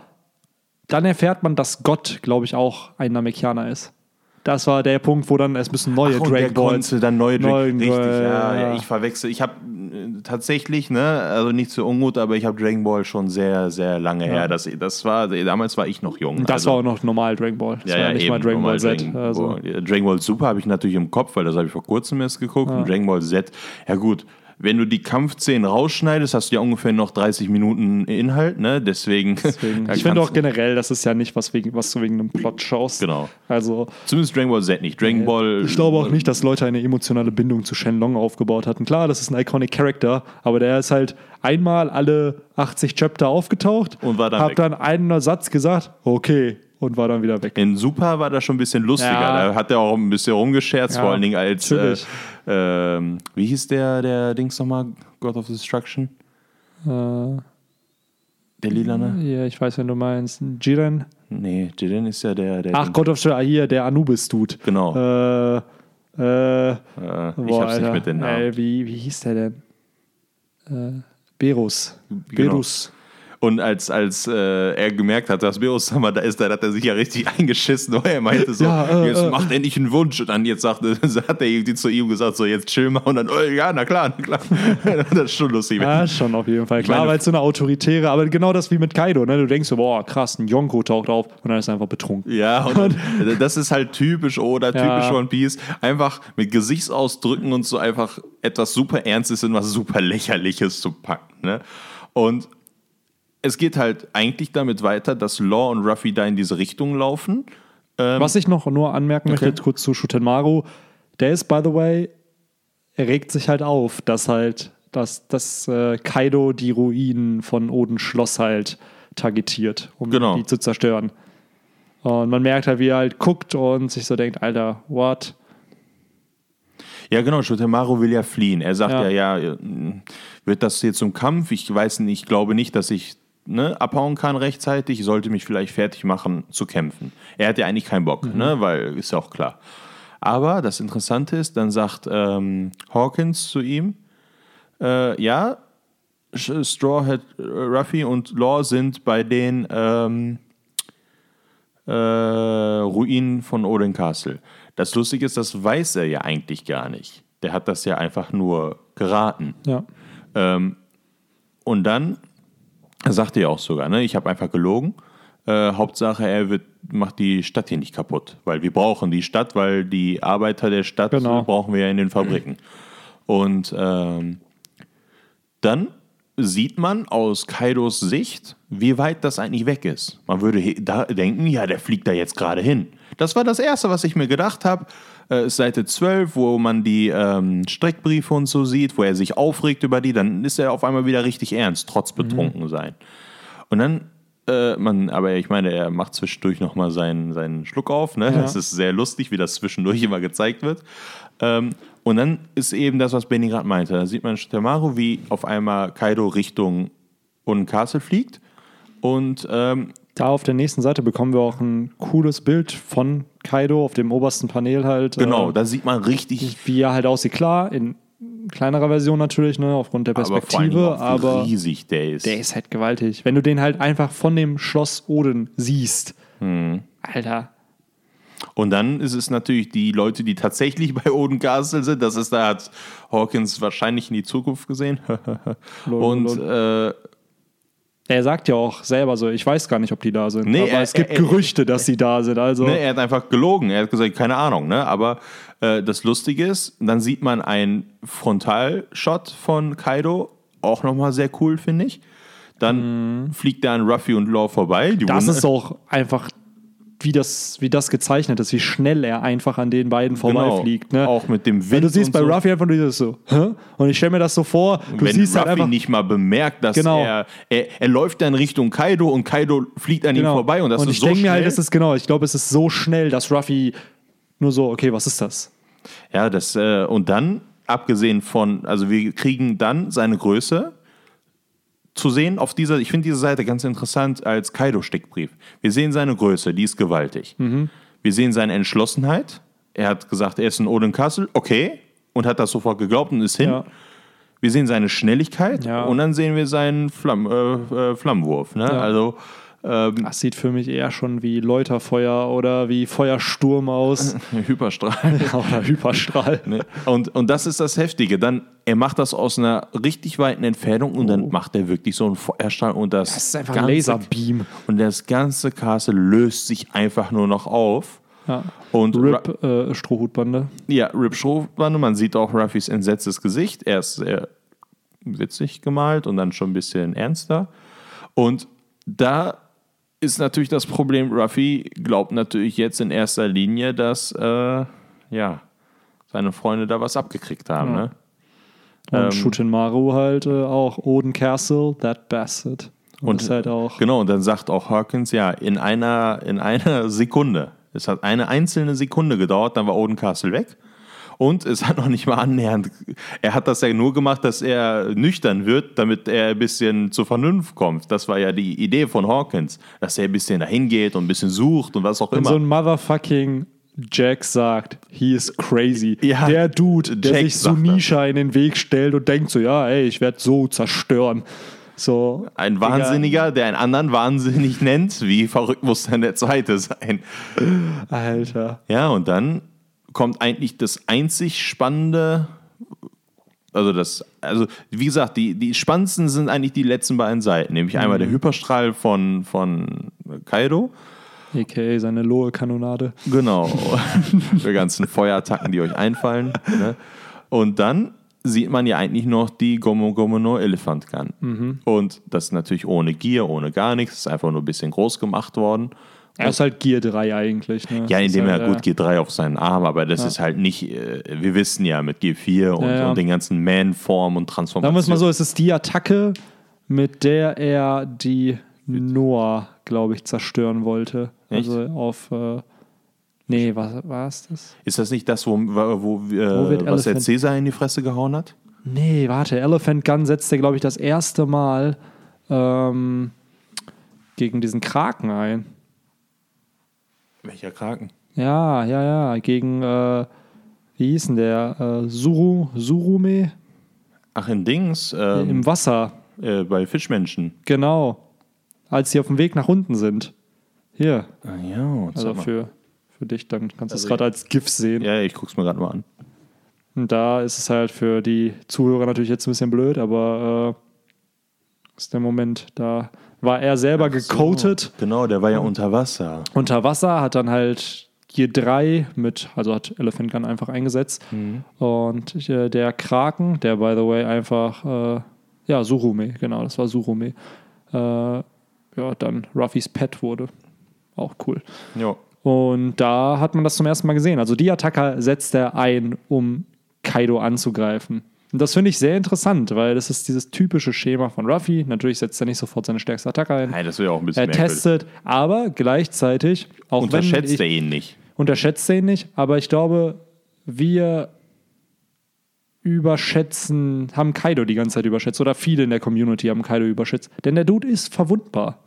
Dann erfährt man, dass Gott, glaube ich, auch ein Namekianer ist. Das war der Punkt, wo dann es müssen neue Ach, und Dragon Balls. dann neue Dragon Richtig, ja, ja, ja. ich verwechsel. Ich habe äh, tatsächlich, ne, also nicht zu ungut, aber ich habe Dragon Ball schon sehr, sehr lange her. Das, das war, damals war ich noch jung. Das also, war auch noch normal Dragon Ball. Das ja, war ja ja, nicht eben, mal Dragon Ball Z. Dragon, Also, Ball. Ja, Dragon Ball Super habe ich natürlich im Kopf, weil das habe ich vor kurzem erst geguckt. Und Dragon Ball Z, ja gut, wenn du die Kampfszenen rausschneidest, hast du ja ungefähr noch 30 Minuten Inhalt, ne? Deswegen. deswegen. [LAUGHS] Ich finde auch generell, das ist ja nicht was, wegen, was du wegen einem Plot schaust. Genau. Also, Zumindest Dragon Ball Z nicht. Dragon Ball. ich glaube auch nicht, dass Leute eine emotionale Bindung zu Shenlong aufgebaut hatten. Klar, das ist ein iconic Character, aber der ist halt einmal alle 80 Chapter aufgetaucht Und war dann hat weg. dann einen Satz gesagt, okay, und war dann wieder weg. In Super war das schon ein bisschen lustiger. Ja. Da hat er auch ein bisschen rumgescherzt, Ja, vor allen Dingen als. Äh, ähm, wie hieß der, der Dings nochmal? God of Destruction? Äh, Der Lilane? ja, ich weiß, wenn du meinst. Jiren. Nee, Jiren ist ja der. der Ach, Gott of ah, hier, der Anubis-Dude. Genau. Äh, äh, Äh, ich boah, hab's nicht Alter. mit den Namen. Ey, wie, wie hieß der denn? Äh, Berus. Genau. Berus. Und als, als äh, er gemerkt hat, dass Beos Summer da ist, dann hat er sich ja richtig [LAUGHS] eingeschissen, weil er meinte so, Ja, äh, jetzt äh. macht endlich einen Wunsch. Und dann jetzt sagte, [LAUGHS] hat er irgendwie zu ihm gesagt, so jetzt chill mal. Und dann, oh, ja, na klar, na klar. [LAUGHS] das ist schon lustig. Ja, schon auf jeden Fall. Klar, meine- weil es so eine autoritäre, aber genau das wie mit Kaido, ne? Du denkst so, boah, krass, ein Yonko taucht auf und dann ist er einfach betrunken. Ja, und dann, das ist halt typisch oder typisch Ja. One Piece. Einfach mit Gesichtsausdrücken und so einfach etwas super Ernstes in was super Lächerliches zu packen. Ne? Und es geht halt eigentlich damit weiter, dass Law und Ruffy da in diese Richtung laufen. Was ich noch nur anmerken möchte, Ähm, Okay. jetzt kurz zu Shutenmaru, der ist, by the way, er regt sich halt auf, dass halt, dass, dass äh, Kaido die Ruinen von Odens Schloss halt targetiert, um Genau. die zu zerstören. Und man merkt halt, wie er halt guckt und sich so denkt, Alter, what? Ja, genau, Shotemaru will ja fliehen. Er sagt ja, Ja. ja, äh, wird das jetzt zum Kampf? Ich weiß nicht, ich glaube nicht, dass ich ne, abhauen kann rechtzeitig. Sollte mich vielleicht fertig machen zu kämpfen. Er hat ja eigentlich keinen Bock, ne, weil ist ja auch klar. Aber das Interessante ist, dann sagt ähm, Hawkins zu ihm, äh, ja, Sh- Straw Hat äh, Ruffy und Law sind bei den ähm, äh, Ruinen von Odin Castle. Das Lustige ist, das weiß er ja eigentlich gar nicht. Der hat das ja einfach nur geraten. Ja. Ähm, und dann sagt er ja auch sogar, ne, ich habe einfach gelogen. Äh, Hauptsache, er wird, macht die Stadt hier nicht kaputt, weil wir brauchen die Stadt, weil die Arbeiter der Stadt Genau. brauchen wir ja in den Fabriken. Und ähm, dann sieht man aus Kaidos Sicht, wie weit das eigentlich weg ist. Man würde da denken, ja, der fliegt da jetzt gerade hin. Das war das Erste, was ich mir gedacht habe. Äh, ist Seite 12, wo man die ähm, Streckbriefe und so sieht, wo er sich aufregt über die, dann ist er auf einmal wieder richtig ernst, trotz betrunken sein. Und dann, äh, man, aber ich meine, er macht zwischendurch nochmal seinen, seinen Schluck auf. Ne? Das ist sehr lustig, wie das zwischendurch immer gezeigt wird. Ähm, und dann ist eben das, was Benny gerade meinte. Da sieht man Shitamaru, wie auf einmal Kaido Richtung Oden Castle fliegt. Und ähm, Da auf der nächsten Seite bekommen wir auch ein cooles Bild von Kaido auf dem obersten Panel halt. genau, äh, da sieht man richtig, wie er halt aussieht. Klar, in kleinerer Version natürlich, ne, aufgrund der aber vor allem Perspektive, auch, wie aber, riesig der ist. der ist halt gewaltig. Wenn du den halt einfach von dem Schloss Odin siehst, Hm. Alter. Und dann ist es natürlich die Leute, die tatsächlich bei Oden Castle sind. Das ist, da hat Hawkins wahrscheinlich in die Zukunft gesehen. [LAUGHS] Und äh, Er sagt ja auch selber so, ich weiß gar nicht, ob die da sind. Nee, aber er- es gibt er- Gerüchte, dass sie da sind. Also Ne, er hat einfach gelogen. Er hat gesagt, keine Ahnung. Ne? Aber äh, das Lustige ist, dann sieht man einen Frontalshot von Kaido. Auch nochmal sehr cool, finde ich. Dann fliegt er an Ruffy und Law vorbei. Die Mhm. das wundern- ist auch einfach, wie das, wie das gezeichnet ist, wie schnell er einfach an den beiden vorbeifliegt. Ne? Auch mit dem Wind. Weil du siehst und bei so. Ruffy einfach nur dieses so, Hä? Und ich stelle mir das so vor, du wenn siehst Ruffy halt einfach. nicht mal bemerkt, dass Genau. er, er, er läuft dann Richtung Kaido und Kaido fliegt an ihm genau. vorbei und das ist ich so denke mir schnell. halt, das ist genau, ich glaube, es ist so schnell, dass Ruffy nur so, okay, was ist das? Ja, das, äh, und dann, abgesehen von, also wir kriegen dann seine Größe zu sehen auf dieser, ich finde diese Seite ganz interessant als Kaido-Steckbrief. Wir sehen seine Größe, die ist gewaltig. Mhm. Wir sehen seine Entschlossenheit. Er hat gesagt, er ist in Odin Castle, okay, und hat das sofort geglaubt und ist hin. Ja. Wir sehen seine Schnelligkeit Ja. und dann sehen wir seinen Flamm, äh, äh, Flammenwurf. Ne? Ja. Also, ähm, Das sieht für mich eher schon wie Läuterfeuer oder wie Feuersturm aus. [LAUGHS] Hyperstrahl. oder Hyperstrahl. Ne? Und, und das ist das Heftige. Dann, er macht das aus einer richtig weiten Entfernung und dann macht er wirklich so einen Feuerstrahl und das, Oh. Das ist einfach ein ganze, Laserbeam. Und das ganze Castle löst sich einfach nur noch auf. Ja. Und Rip äh, Strohhutbande. ja, Rip Strohbande, man sieht auch Ruffys entsetztes Gesicht. Er ist sehr witzig gemalt und dann schon ein bisschen ernster. Und da ist natürlich das Problem, Ruffy glaubt natürlich jetzt in erster Linie, dass äh, ja, seine Freunde da was abgekriegt haben. Ja. Ne? Und Ähm, Shutenmaru halt äh, auch Oden Castle, that bastard. Und, Und das ist halt auch. Genau, und dann sagt auch Hawkins, ja, in einer, in einer [LAUGHS] Sekunde, es hat eine einzelne Sekunde gedauert, dann war Oden Castle weg. Und es hat noch nicht mal annähernd, er hat das ja nur gemacht, dass er nüchtern wird, damit er ein bisschen zur Vernunft kommt. Das war ja die Idee von Hawkins, dass er ein bisschen dahin geht und ein bisschen sucht und was auch Wenn immer. so ein motherfucking Jack sagt, he is crazy. Ja, der Dude, der Jack sich Sunisha in den Weg stellt und denkt so, ja, ey, ich werde so zerstören. So, ein Wahnsinniger, der einen anderen wahnsinnig nennt, wie verrückt muss dann der zweite sein? Alter. Ja, und dann kommt eigentlich das einzig Spannende, also das, also wie gesagt, die, die spannendsten sind eigentlich die letzten beiden Seiten, nämlich einmal der Hyperstrahl von, von Kaido, A.k.a. seine Lohe-Kanonade. genau, [LAUGHS] die ganzen Feuerattacken, die euch einfallen. Ne? Und dann sieht man ja eigentlich noch die Gomu Gomu no Elephant Gun. Und das ist natürlich ohne Gear, ohne gar nichts, ist einfach nur ein bisschen groß gemacht worden. Er ist halt Gear 3 eigentlich. Ne? Ja, indem ist er halt, gut G3 auf seinen Arm, aber das ist halt nicht, äh, wir wissen ja mit G4 und, Ja, ja. und den ganzen Man-Form und Sagen wir es Transformation. mal so, es ist die Attacke, mit der er die Noah, glaube ich, zerstören wollte. Echt? Also auf. Äh, nee, was war es das? Ist das nicht das, wo, wo, Wo äh, was der Cäsar in die Fresse gehauen hat? Nee, warte, Elephant Gun setzt er, glaube ich, das erste Mal ähm, gegen diesen Kraken ein. Welcher Kraken? Ja, ja, ja, gegen, äh, wie hieß denn der? Äh, Suru, Surume Ach, in Dings, ähm, im Wasser. äh, bei Fischmenschen. Genau. Als sie auf dem Weg nach unten sind. Hier, Ah, ja, also also für, für dich, dann kannst du es Also gerade als GIF sehen. ja, ich guck's mir gerade mal an. Und da ist es halt für die Zuhörer natürlich jetzt ein bisschen blöd, aber äh, ist der Moment, da war er selber gecoatet Genau, der war ja unter Wasser. unter Wasser, hat dann halt Gear 3 mit, also hat Elephant Gun einfach eingesetzt. Und äh, der Kraken, der by the way einfach, äh, ja, Surume, genau, das war Surume, äh, ja, dann Ruffys Pet wurde. Auch cool. Ja. Und da hat man das zum ersten Mal gesehen. Also die Attacke setzt er ein, um Kaido anzugreifen. Und das finde ich sehr interessant, weil das ist dieses typische Schema von Ruffy. Natürlich setzt er nicht sofort seine stärkste Attacke ein. Nein, das wäre auch ein bisschen Er merkwürdig. testet, aber gleichzeitig, auch Unterschätzt wenn er ich, ihn nicht. unterschätzt er ihn nicht, aber ich glaube, wir überschätzen, haben Kaido die ganze Zeit überschätzt oder viele in der Community haben Kaido überschätzt. Denn der Dude ist verwundbar.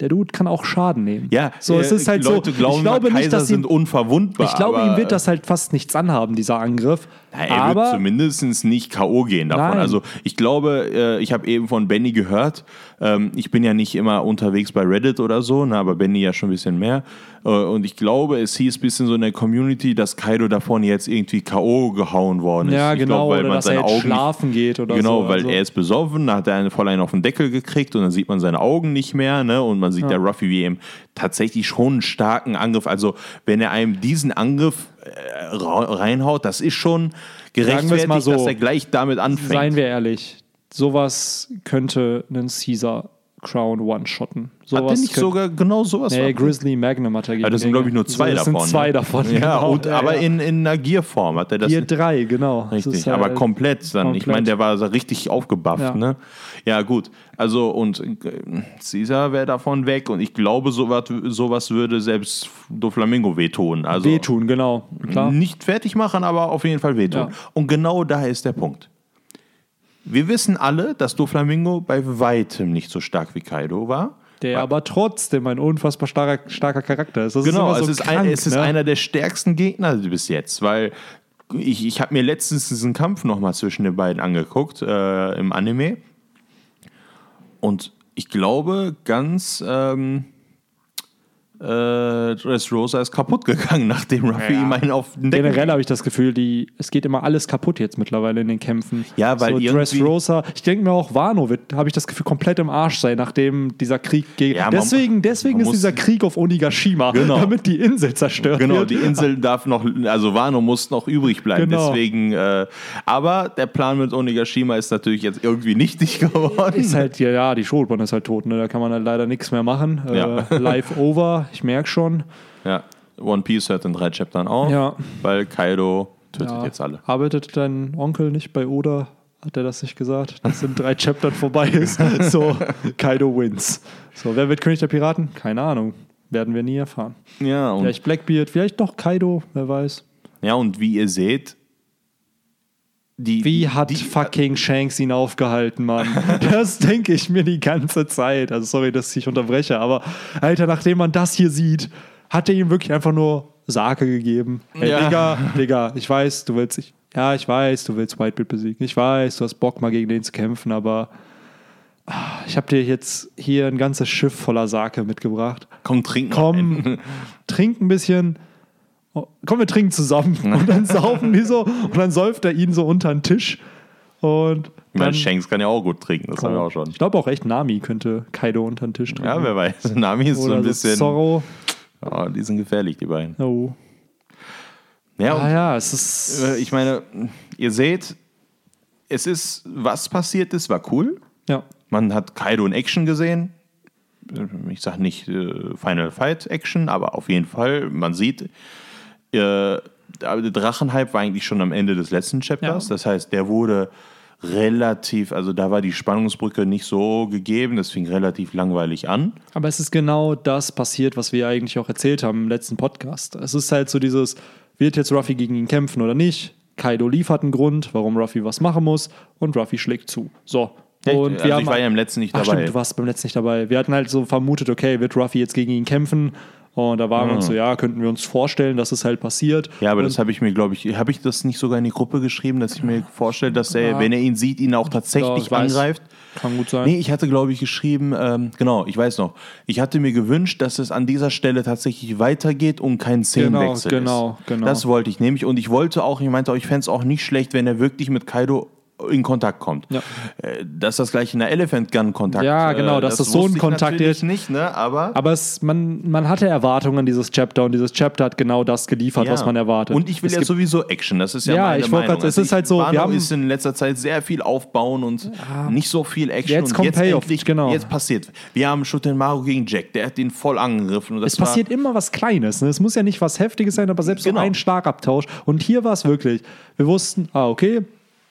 Der Dude kann auch Schaden nehmen. Ja, so, es äh, ist halt Leute so. glauben, ich glaube Kaiser nicht, dass ihm, sind unverwundbar. ich glaube, ihm wird das halt fast nichts anhaben, dieser Angriff. Er Aber wird zumindest nicht K.O. gehen davon. Nein. Also ich glaube, äh, ich habe eben von Benny gehört, ähm, ich bin ja nicht immer unterwegs bei Reddit oder so, ne, aber Benny ja schon ein bisschen mehr. Äh, und ich glaube, es hieß ein bisschen so in der Community, dass Kaido davon jetzt irgendwie K.O. gehauen worden ist. ja, ich genau, glaub, weil oder man dass er seine jetzt Augen nicht schlafen geht oder Genau, so. weil also, er ist besoffen, da hat er eine voll einen auf den Deckel gekriegt und dann sieht man seine Augen nicht mehr, ne? Und man sieht ja, Ja. Ruffy wie ihm tatsächlich schon einen starken Angriff. Also wenn er einem diesen Angriff reinhaut, das ist schon gerechtfertigt, so. dass er gleich damit anfängt. Seien wir ehrlich, sowas könnte einen Caesar Crown one-shotten. hat der nicht sogar genau sowas? Nee, Grizzly Magnum hat er gegen ja, das sind, glaube ich, nur zwei das davon. sind zwei ne? davon. Ja, genau. und, aber in, in einer Gierform hat er das Gear 3, genau. Das Richtig, ist aber halt- komplett dann. Ich komplett. meine, der war so richtig aufgebufft, Ja. ne? Ja, gut. Also, und äh, Caesar wäre davon weg und ich glaube, sowas, sowas würde selbst Doflamingo wehtun. Also Wehtun, genau. Klar. nicht fertig machen, aber auf jeden Fall wehtun. Ja. Und genau da ist der Punkt. Wir wissen alle, dass Doflamingo bei weitem nicht so stark wie Kaido war. Der aber trotzdem ein unfassbar starker, starker Charakter ist. Das Genau, ist so es, ist krank, ein, es ist ne? einer der stärksten Gegner bis jetzt, weil ich, ich habe mir letztens diesen Kampf nochmal zwischen den beiden angeguckt äh, im Anime und ich glaube ganz ähm, äh, Dressrosa ist kaputt gegangen, [LAUGHS] nachdem Ruffy Ja. ihm einen auf den Deckel Generell habe ich das Gefühl, die, es geht immer alles kaputt jetzt mittlerweile in den Kämpfen. Ja, weil so irgendwie- Dressrosa, ich denke mir auch, Wano wird, habe ich das Gefühl, komplett im Arsch sein, nachdem dieser Krieg geht. Ja, deswegen deswegen ist dieser Krieg auf Onigashima, Genau. damit die Insel zerstört Genau, wird. die Insel darf noch, also Wano muss noch übrig bleiben. Genau. Deswegen, äh, aber der Plan mit Onigashima ist natürlich jetzt irgendwie nichtig [LAUGHS] geworden. Ist halt, ja, ja, die Schrotbahn ist halt tot, ne? da kann man halt leider nichts mehr machen. Ja. Äh, live over, ich merke schon. Ja, One Piece hört in drei Chaptern auf, Ja. weil Kaido tötet Ja. jetzt alle. Arbeitet dein Onkel nicht bei Oda? Hat er das nicht gesagt? Dass in drei Chaptern vorbei ist. [LAUGHS] So, Kaido wins. So, wer wird König der Piraten? Keine Ahnung. Werden wir nie erfahren. Ja, und, Vielleicht Blackbeard, vielleicht doch Kaido, wer weiß. ja, und wie ihr seht, die, Wie hat die, fucking Shanks ihn aufgehalten, Mann? [LAUGHS] Das denke ich mir die ganze Zeit. Also sorry, dass ich unterbreche, aber Alter, nachdem man das hier sieht, hat er ihm wirklich einfach nur Sake gegeben. Ey, Ja. Digga, Digga, ich weiß, du willst ich, ja, ich weiß, du willst Whitebeard besiegen. Ich weiß, du hast Bock mal gegen den zu kämpfen, aber ah, ich habe dir jetzt hier ein ganzes Schiff voller Sake mitgebracht. komm, trink Komm, trink ein bisschen. Oh, Komm, wir trinken zusammen. [LAUGHS] Und dann saufen die so und dann säuft er ihn so unter den Tisch. Und Ich meine, Shanks kann ja auch gut trinken, das haben wir auch schon. Ich glaube auch echt, Nami könnte Kaido unter den Tisch trinken. Ja, wer weiß. [LAUGHS] Nami ist so Oder ein so bisschen. Zorro. Ja, die sind gefährlich, die beiden. Oh. Ja, Ah ja, es ist. äh, ich meine, ihr seht, es ist, was passiert ist, war cool. ja. Man hat Kaido in Action gesehen. Ich sage nicht äh, Final Fight Action, aber auf jeden Fall, man sieht, äh, der Drachenhype war eigentlich schon am Ende des letzten Chapters. Ja. Das heißt, der wurde relativ, also da war die Spannungsbrücke nicht so gegeben, das fing relativ langweilig an. Aber es ist genau das passiert, was wir eigentlich auch erzählt haben im letzten Podcast. Es ist halt so dieses, wird jetzt Ruffy gegen ihn kämpfen oder nicht? Kaido liefert einen Grund, warum Ruffy was machen muss und Ruffy schlägt zu. So. Und also wir ich war ja im letzten nicht Ach, dabei. stimmt, du warst beim letzten nicht dabei. Wir hatten halt so vermutet, okay, wird Ruffy jetzt gegen ihn kämpfen? Und da waren wir uns so, ja, könnten wir uns vorstellen, dass es halt passiert. Ja, aber und das habe ich mir, glaube ich, habe ich das nicht sogar in die Gruppe geschrieben, dass ich mir vorstelle, dass er, Ja. wenn er ihn sieht, ihn auch Ja, tatsächlich ich weiß. angreift. kann gut sein. Nee, ich hatte, glaube ich, geschrieben, ähm, genau, ich weiß noch, ich hatte mir gewünscht, dass es an dieser Stelle tatsächlich weitergeht und kein Szenenwechsel genau, ist. genau. Das wollte ich nämlich und ich wollte auch, ich meinte auch, ich fände es auch nicht schlecht, wenn er wirklich mit Kaido in Kontakt kommt. Ja. Äh, Dass das gleich in der Elephant Gun Kontakt Ja, genau, äh, dass das so ein Kontakt ist. nicht, ne? Aber, Aber es, man, man hatte Erwartungen an dieses Chapter und dieses Chapter hat genau das geliefert, Ja. was man erwartet. Und ich will Es ja sowieso Action, das ist ja, Ja, meine ich wollte Meinung. grad- es ist halt so, wir Wano haben- ist in letzter Zeit sehr viel aufbauen und nicht so viel Action. Jetzt und kommt jetzt Payoff, endlich, genau. Jetzt passiert. Wir haben Shutenmaru gegen Jack, der hat den voll angegriffen. Und das Es passiert immer was Kleines. Ne? Es muss ja nicht was Heftiges sein, aber selbst Genau. so ein Schlagabtausch. Und hier war es wirklich. Wir wussten, ah, okay,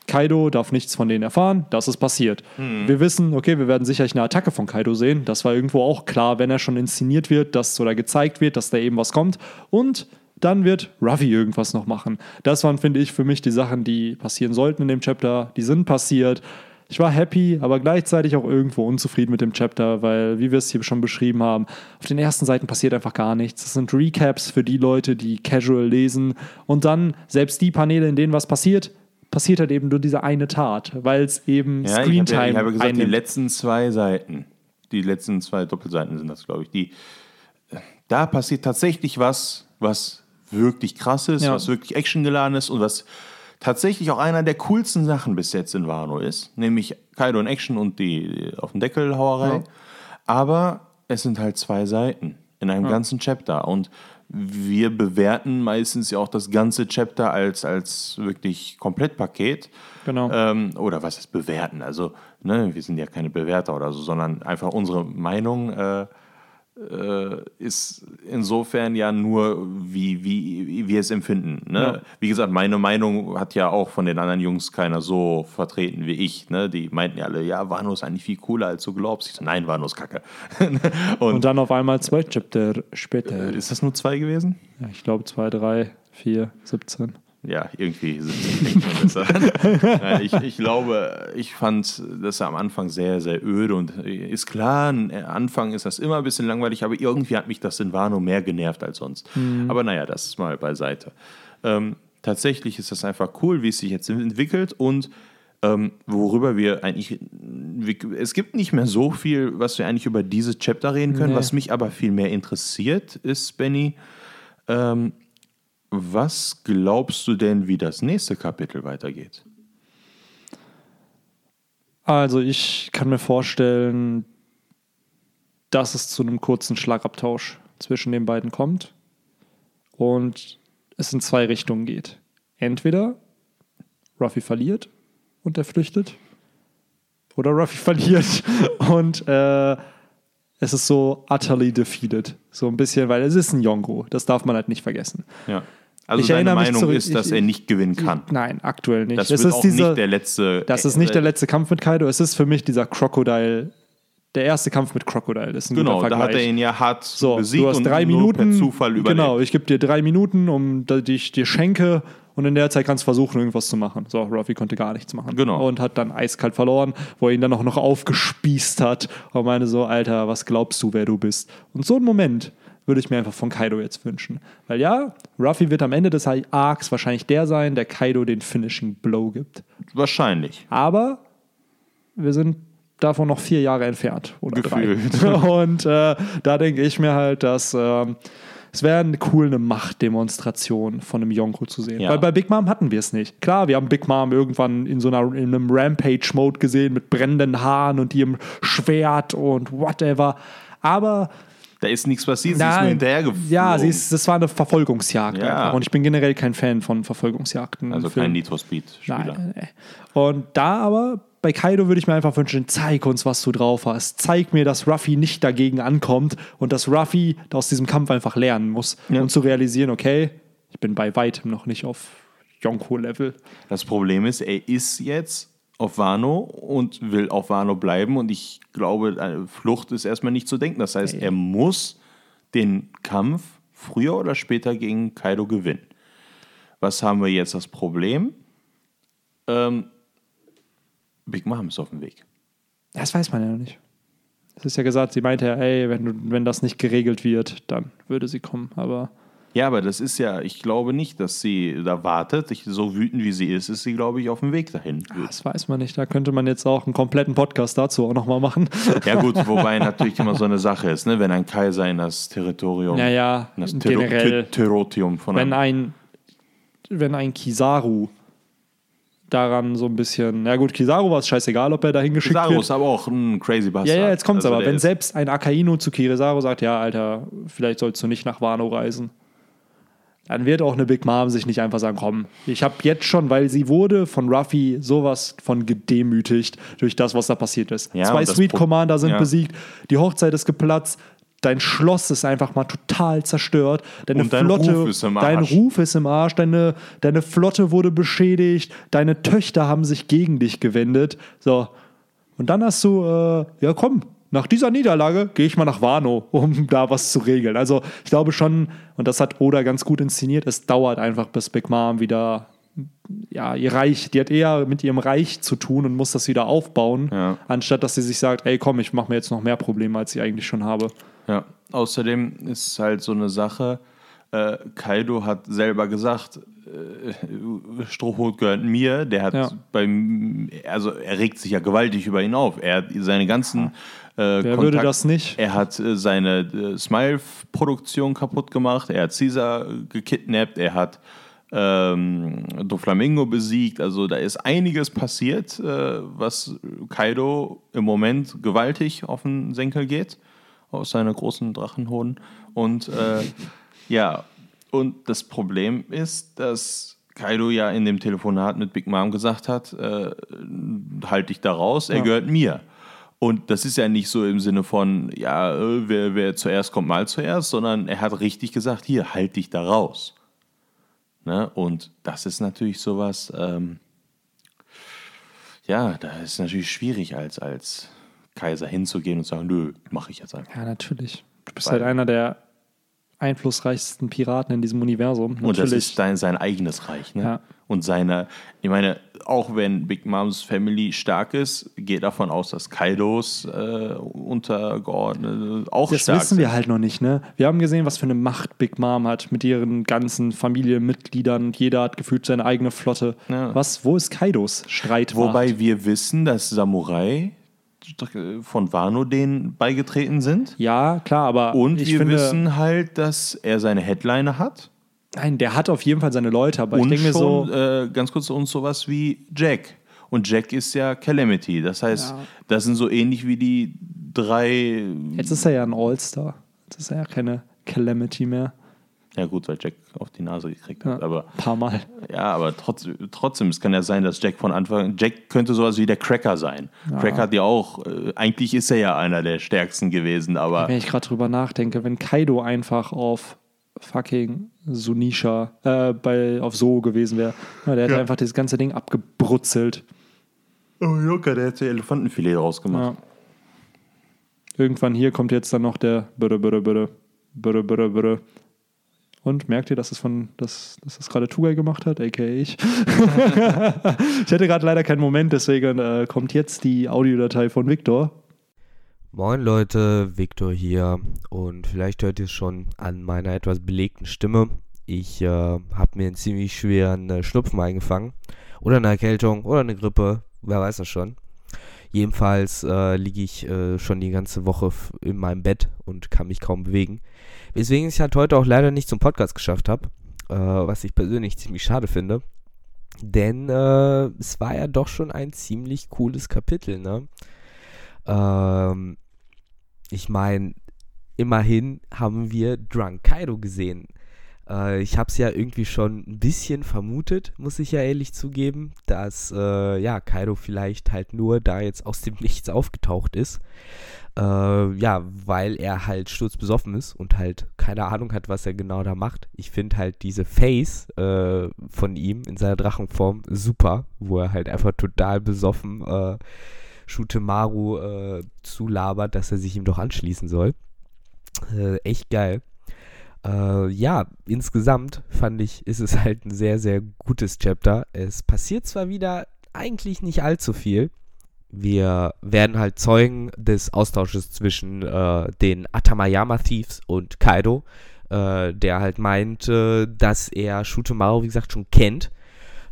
Kaido darf nichts von denen erfahren, das ist passiert. Hm. Wir wissen, okay, wir werden sicherlich eine Attacke von Kaido sehen. Das war irgendwo auch klar, wenn er schon inszeniert wird, dass oder gezeigt wird, dass da eben was kommt. Und dann wird Ruffy irgendwas noch machen. Das waren, finde ich, für mich die Sachen, die passieren sollten in dem Chapter. Die sind passiert. ich war happy, aber gleichzeitig auch irgendwo unzufrieden mit dem Chapter, weil, wie wir es hier schon beschrieben haben, auf den ersten Seiten passiert einfach gar nichts. Das sind Recaps für die Leute, die casual lesen. Und dann, selbst die Paneele, in denen was passiert, passiert halt eben nur diese eine Tat, weil es eben Ja, ich Screentime habe, ja, ich habe gesagt, die einnimmt. letzten zwei Seiten, die letzten zwei Doppelseiten sind das, glaube ich, die, da passiert tatsächlich was, was wirklich krass ist, Ja. was wirklich actiongeladen ist und was tatsächlich auch einer der coolsten Sachen bis jetzt in Wano ist, nämlich Kaido in Action und die auf dem Deckel Hauerei. Ja. Aber es sind halt zwei Seiten in einem ganzen Chapter und wir bewerten meistens ja auch das ganze Chapter als, als wirklich Komplettpaket. Genau. Ähm, oder was ist bewerten? Also, ne, wir sind ja keine Bewerter oder so, sondern einfach unsere Meinung äh, äh, ist insofern ja nur, wie, wie, wie wir es empfinden. Ne? Ja. Wie gesagt, meine Meinung hat ja auch von den anderen Jungs keiner so vertreten wie ich. Ne? Die meinten ja alle, ja, Wano ist eigentlich viel cooler, als du glaubst. Ich so, nein, Wano ist kacke. [LAUGHS] Und, Und dann auf einmal zwei Chapter später. ist das nur zwei gewesen? Ja, ich glaube, zwei, drei, vier, 17. Ja, irgendwie sind sie besser. [LAUGHS] Ich, ich glaube, ich fand das am Anfang sehr, sehr öde und ist klar, am Anfang ist das immer ein bisschen langweilig, aber irgendwie hat mich das in Wano mehr genervt als sonst. Aber naja, das ist mal beiseite. Ähm, tatsächlich ist das einfach cool, wie es sich jetzt entwickelt und ähm, worüber wir eigentlich, es gibt nicht mehr so viel, was wir eigentlich über dieses Chapter reden können. Nee. Was mich aber viel mehr interessiert, ist, Benny, ähm, was glaubst du denn, wie das nächste Kapitel weitergeht? Also ich kann mir vorstellen, dass es zu einem kurzen Schlagabtausch zwischen den beiden kommt und es in zwei Richtungen geht. Entweder Ruffy verliert und er flüchtet oder Ruffy [LAUGHS] verliert und äh, es ist so utterly defeated. So ein bisschen, weil es ist ein Yongo. Das darf man halt nicht vergessen. Ja. Also Ich mich Meinung zurück- ist, dass ich- er nicht gewinnen kann. Nein, aktuell nicht. Das wird ist auch dieser, nicht der letzte. Das ist nicht der letzte Kampf mit Kaido. Es ist für mich dieser Crocodile. Der erste Kampf mit Crocodile ist ein Genau, guter da hat er ihn ja hart so, besiegt du hast und drei nur Minuten. per Zufall überlebt. Genau, ich gebe dir drei Minuten, um die ich dir schenke. Und in der Zeit kannst du versuchen, irgendwas zu machen. So, Ruffy konnte gar nichts machen. Genau. Und hat dann eiskalt verloren, wo er ihn dann auch noch aufgespießt hat. Und meine so, Alter, was glaubst du, wer du bist? Und so einen Moment würde ich mir einfach von Kaido jetzt wünschen. Weil ja, Ruffy wird am Ende des Arcs wahrscheinlich der sein, der Kaido den Finishing Blow gibt. Wahrscheinlich. Aber wir sind davon noch vier Jahre entfernt. Oder Gefühlt. drei. [LAUGHS] Und äh, da denke ich mir halt, dass ähm, es wäre eine cool, eine Machtdemonstration von einem Yonko zu sehen. Ja. Weil bei Big Mom hatten wir es nicht. Klar, wir haben Big Mom irgendwann in so einer, in einem Rampage-Mode gesehen mit brennenden Haaren und ihrem Schwert und whatever. Aber Da ist nichts passiert, sie ist nur Nein, hinterhergeflogen. ja, sie ist, das war eine Verfolgungsjagd. Ja. Einfach. Und ich bin generell kein Fan von Verfolgungsjagden. Also kein Need for Speed-Spieler. Nein, nee. Und da aber, bei Kaido würde ich mir einfach wünschen, zeig uns, was du drauf hast. Zeig mir, dass Ruffy nicht dagegen ankommt und dass Ruffy aus diesem Kampf einfach lernen muss. Ja. Und zu realisieren, okay, ich bin bei weitem noch nicht auf Yonko-Level. Das Problem ist, er ist jetzt auf Wano und will auf Wano bleiben und ich glaube, eine Flucht ist erstmal nicht zu denken. Das heißt, er muss den Kampf früher oder später gegen Kaido gewinnen. Was haben wir jetzt das Problem? Ähm, Big Mom ist auf dem Weg. Das weiß man ja noch nicht. Es ist ja gesagt, sie meinte ja, ey, wenn, du, wenn das nicht geregelt wird, dann würde sie kommen. Aber Ja, aber das ist ja, ich glaube nicht, dass sie da wartet. Ich, so wütend wie sie ist, ist sie, glaube ich, auf dem Weg dahin. das weiß man nicht. Da könnte man jetzt auch einen kompletten Podcast dazu auch nochmal machen. Ja gut, wobei natürlich immer so eine Sache ist, ne? wenn ein Kaiser in das Territorium, Ja, ja, in das generell. Ter- Territorium von wenn einem, ein, wenn ein Kizaru daran so ein bisschen, ja gut, Kizaru war es scheißegal, ob er dahin geschickt Kizaru wird. ist aber auch ein crazy Bastard. Ja, ja, jetzt kommt's Also aber. Wenn selbst ein Akainu zu Kizaru sagt, ja, Alter, vielleicht sollst du nicht nach Wano reisen, dann wird auch eine Big Mom sich nicht einfach sagen, komm, ich habe jetzt schon, weil sie wurde von Ruffy sowas von gedemütigt durch das, was da passiert ist. Ja, Zwei Sweet Commander sind ja. besiegt, die Hochzeit ist geplatzt, dein Schloss ist einfach mal total zerstört, deine Und dein Flotte, Ruf ist im dein Arsch. Ruf ist im Arsch, deine, deine Flotte wurde beschädigt, deine Töchter haben sich gegen dich gewendet. So. Und dann hast du, äh, ja komm, nach dieser Niederlage gehe ich mal nach Wano, um [LAUGHS] da was zu regeln. Also ich glaube schon, und das hat Oda ganz gut inszeniert, es dauert einfach, bis Big Mom wieder ja, ihr Reich, die hat eher mit ihrem Reich zu tun und muss das wieder aufbauen, Ja. anstatt dass sie sich sagt, ey komm, ich mache mir jetzt noch mehr Probleme, als ich eigentlich schon habe. Ja, außerdem ist halt so eine Sache, äh, Kaido hat selber gesagt, äh, Strohhut gehört mir, der hat Ja. beim, also er regt sich ja gewaltig über ihn auf. Er hat seine ganzen äh, Wer würde das nicht? Er hat äh, seine äh, Smile-Produktion kaputt gemacht, er hat Caesar äh, gekidnappt, er hat ähm, Doflamingo besiegt. Also da ist einiges passiert, äh, was Kaido im Moment gewaltig auf den Senkel geht, aus seiner großen Drachenhoden. Und äh, ja, und das Problem ist, dass Kaido ja in dem Telefonat mit Big Mom gesagt hat, äh, halt dich da raus, er Ja. gehört mir. Und das ist ja nicht so im Sinne von, ja, wer, wer zuerst kommt, mal zuerst, sondern er hat richtig gesagt, hier, halt dich da raus. Ne? Und das ist natürlich sowas, ähm, ja, da ist natürlich schwierig, als, als Kaiser hinzugehen und zu sagen, nö, mache ich jetzt einfach. Ja, natürlich. Du bist Weil- halt einer der einflussreichsten Piraten in diesem Universum. Und das Natürlich. ist dein, sein eigenes Reich. Ne? Ja. Und seine, ich meine, auch wenn Big Moms Family stark ist, geht davon aus, dass Kaidos äh, untergeordnete auch Das stark wissen wir halt noch nicht, ne? Wir haben gesehen, was für eine Macht Big Mom hat mit ihren ganzen Familienmitgliedern. Jeder hat gefühlt seine eigene Flotte. Ja. Was, wo ist Kaidos Streitmacht? Wobei wir wissen, dass Samurai von Wano denen beigetreten sind. Ja, klar, aber Und wir finde, wissen halt, dass er seine Headliner hat. nein, der hat auf jeden Fall seine Leute, aber und ich denke schon, so, äh, ganz kurz, und sowas wie Jack. Und Jack ist ja Calamity. Das heißt, Ja. das sind so ähnlich wie die drei. jetzt ist er ja ein All-Star. Jetzt ist er ja keine Calamity mehr. Ja, gut, weil Jack auf die Nase gekriegt Ja, hat. Aber ein paar Mal. ja, aber trotz, trotzdem, es kann ja sein, dass Jack von Anfang. Jack könnte sowas wie der Cracker sein. Cracker hat ja auch. Äh, eigentlich ist er ja einer der stärksten gewesen, aber. Wenn ich gerade drüber nachdenke, wenn Kaido einfach auf fucking Sunisha, äh, bei, auf So gewesen wäre, ja, der hätte Ja. einfach das ganze Ding abgebrutzelt. Oh, Joker, der hätte Elefantenfilet draus gemacht. Ja. Irgendwann hier kommt jetzt dann noch der Bürre, Bürre, Bürre, Bürre, Bürre, Bürre. Und merkt ihr, dass es von, dass, dass das gerade Tugai gemacht hat, aka ich? [LAUGHS] ich hatte gerade leider keinen Moment, deswegen äh, kommt jetzt die Audiodatei von Victor. Moin Leute, Victor hier und vielleicht hört ihr es schon an meiner etwas belegten Stimme. Ich äh, habe mir einen ziemlich schweren äh, Schnupfen eingefangen oder eine Erkältung oder eine Grippe, wer weiß das schon. Jedenfalls äh, liege ich äh, schon die ganze Woche in meinem Bett und kann mich kaum bewegen. Weswegen ich halt heute auch leider nicht zum Podcast geschafft habe, äh, was ich persönlich ziemlich schade finde. Denn äh, es war ja doch schon ein ziemlich cooles Kapitel, ne? Ähm, ich meine, immerhin haben wir Drunk Kaido gesehen. Äh, ich habe es ja irgendwie schon ein bisschen vermutet, muss ich ja ehrlich zugeben, dass äh, ja Kaido vielleicht halt nur da jetzt aus dem [LAUGHS] Nichts aufgetaucht ist. Äh, ja, weil er halt sturzbesoffen ist und halt keine Ahnung hat, was er genau da macht. Ich finde halt diese Face äh, von ihm in seiner Drachenform super, wo er halt einfach total besoffen äh, Shutemaru äh, zulabert, dass er sich ihm doch anschließen soll. Äh, echt geil. Äh, ja, insgesamt fand ich, ist es halt ein sehr, sehr gutes Chapter. Es passiert zwar wieder eigentlich nicht allzu viel. Wir werden halt Zeugen des Austausches zwischen äh, den Atamayama Thieves und Kaido, äh, der halt meint, dass er Shutemaru, wie gesagt, schon kennt.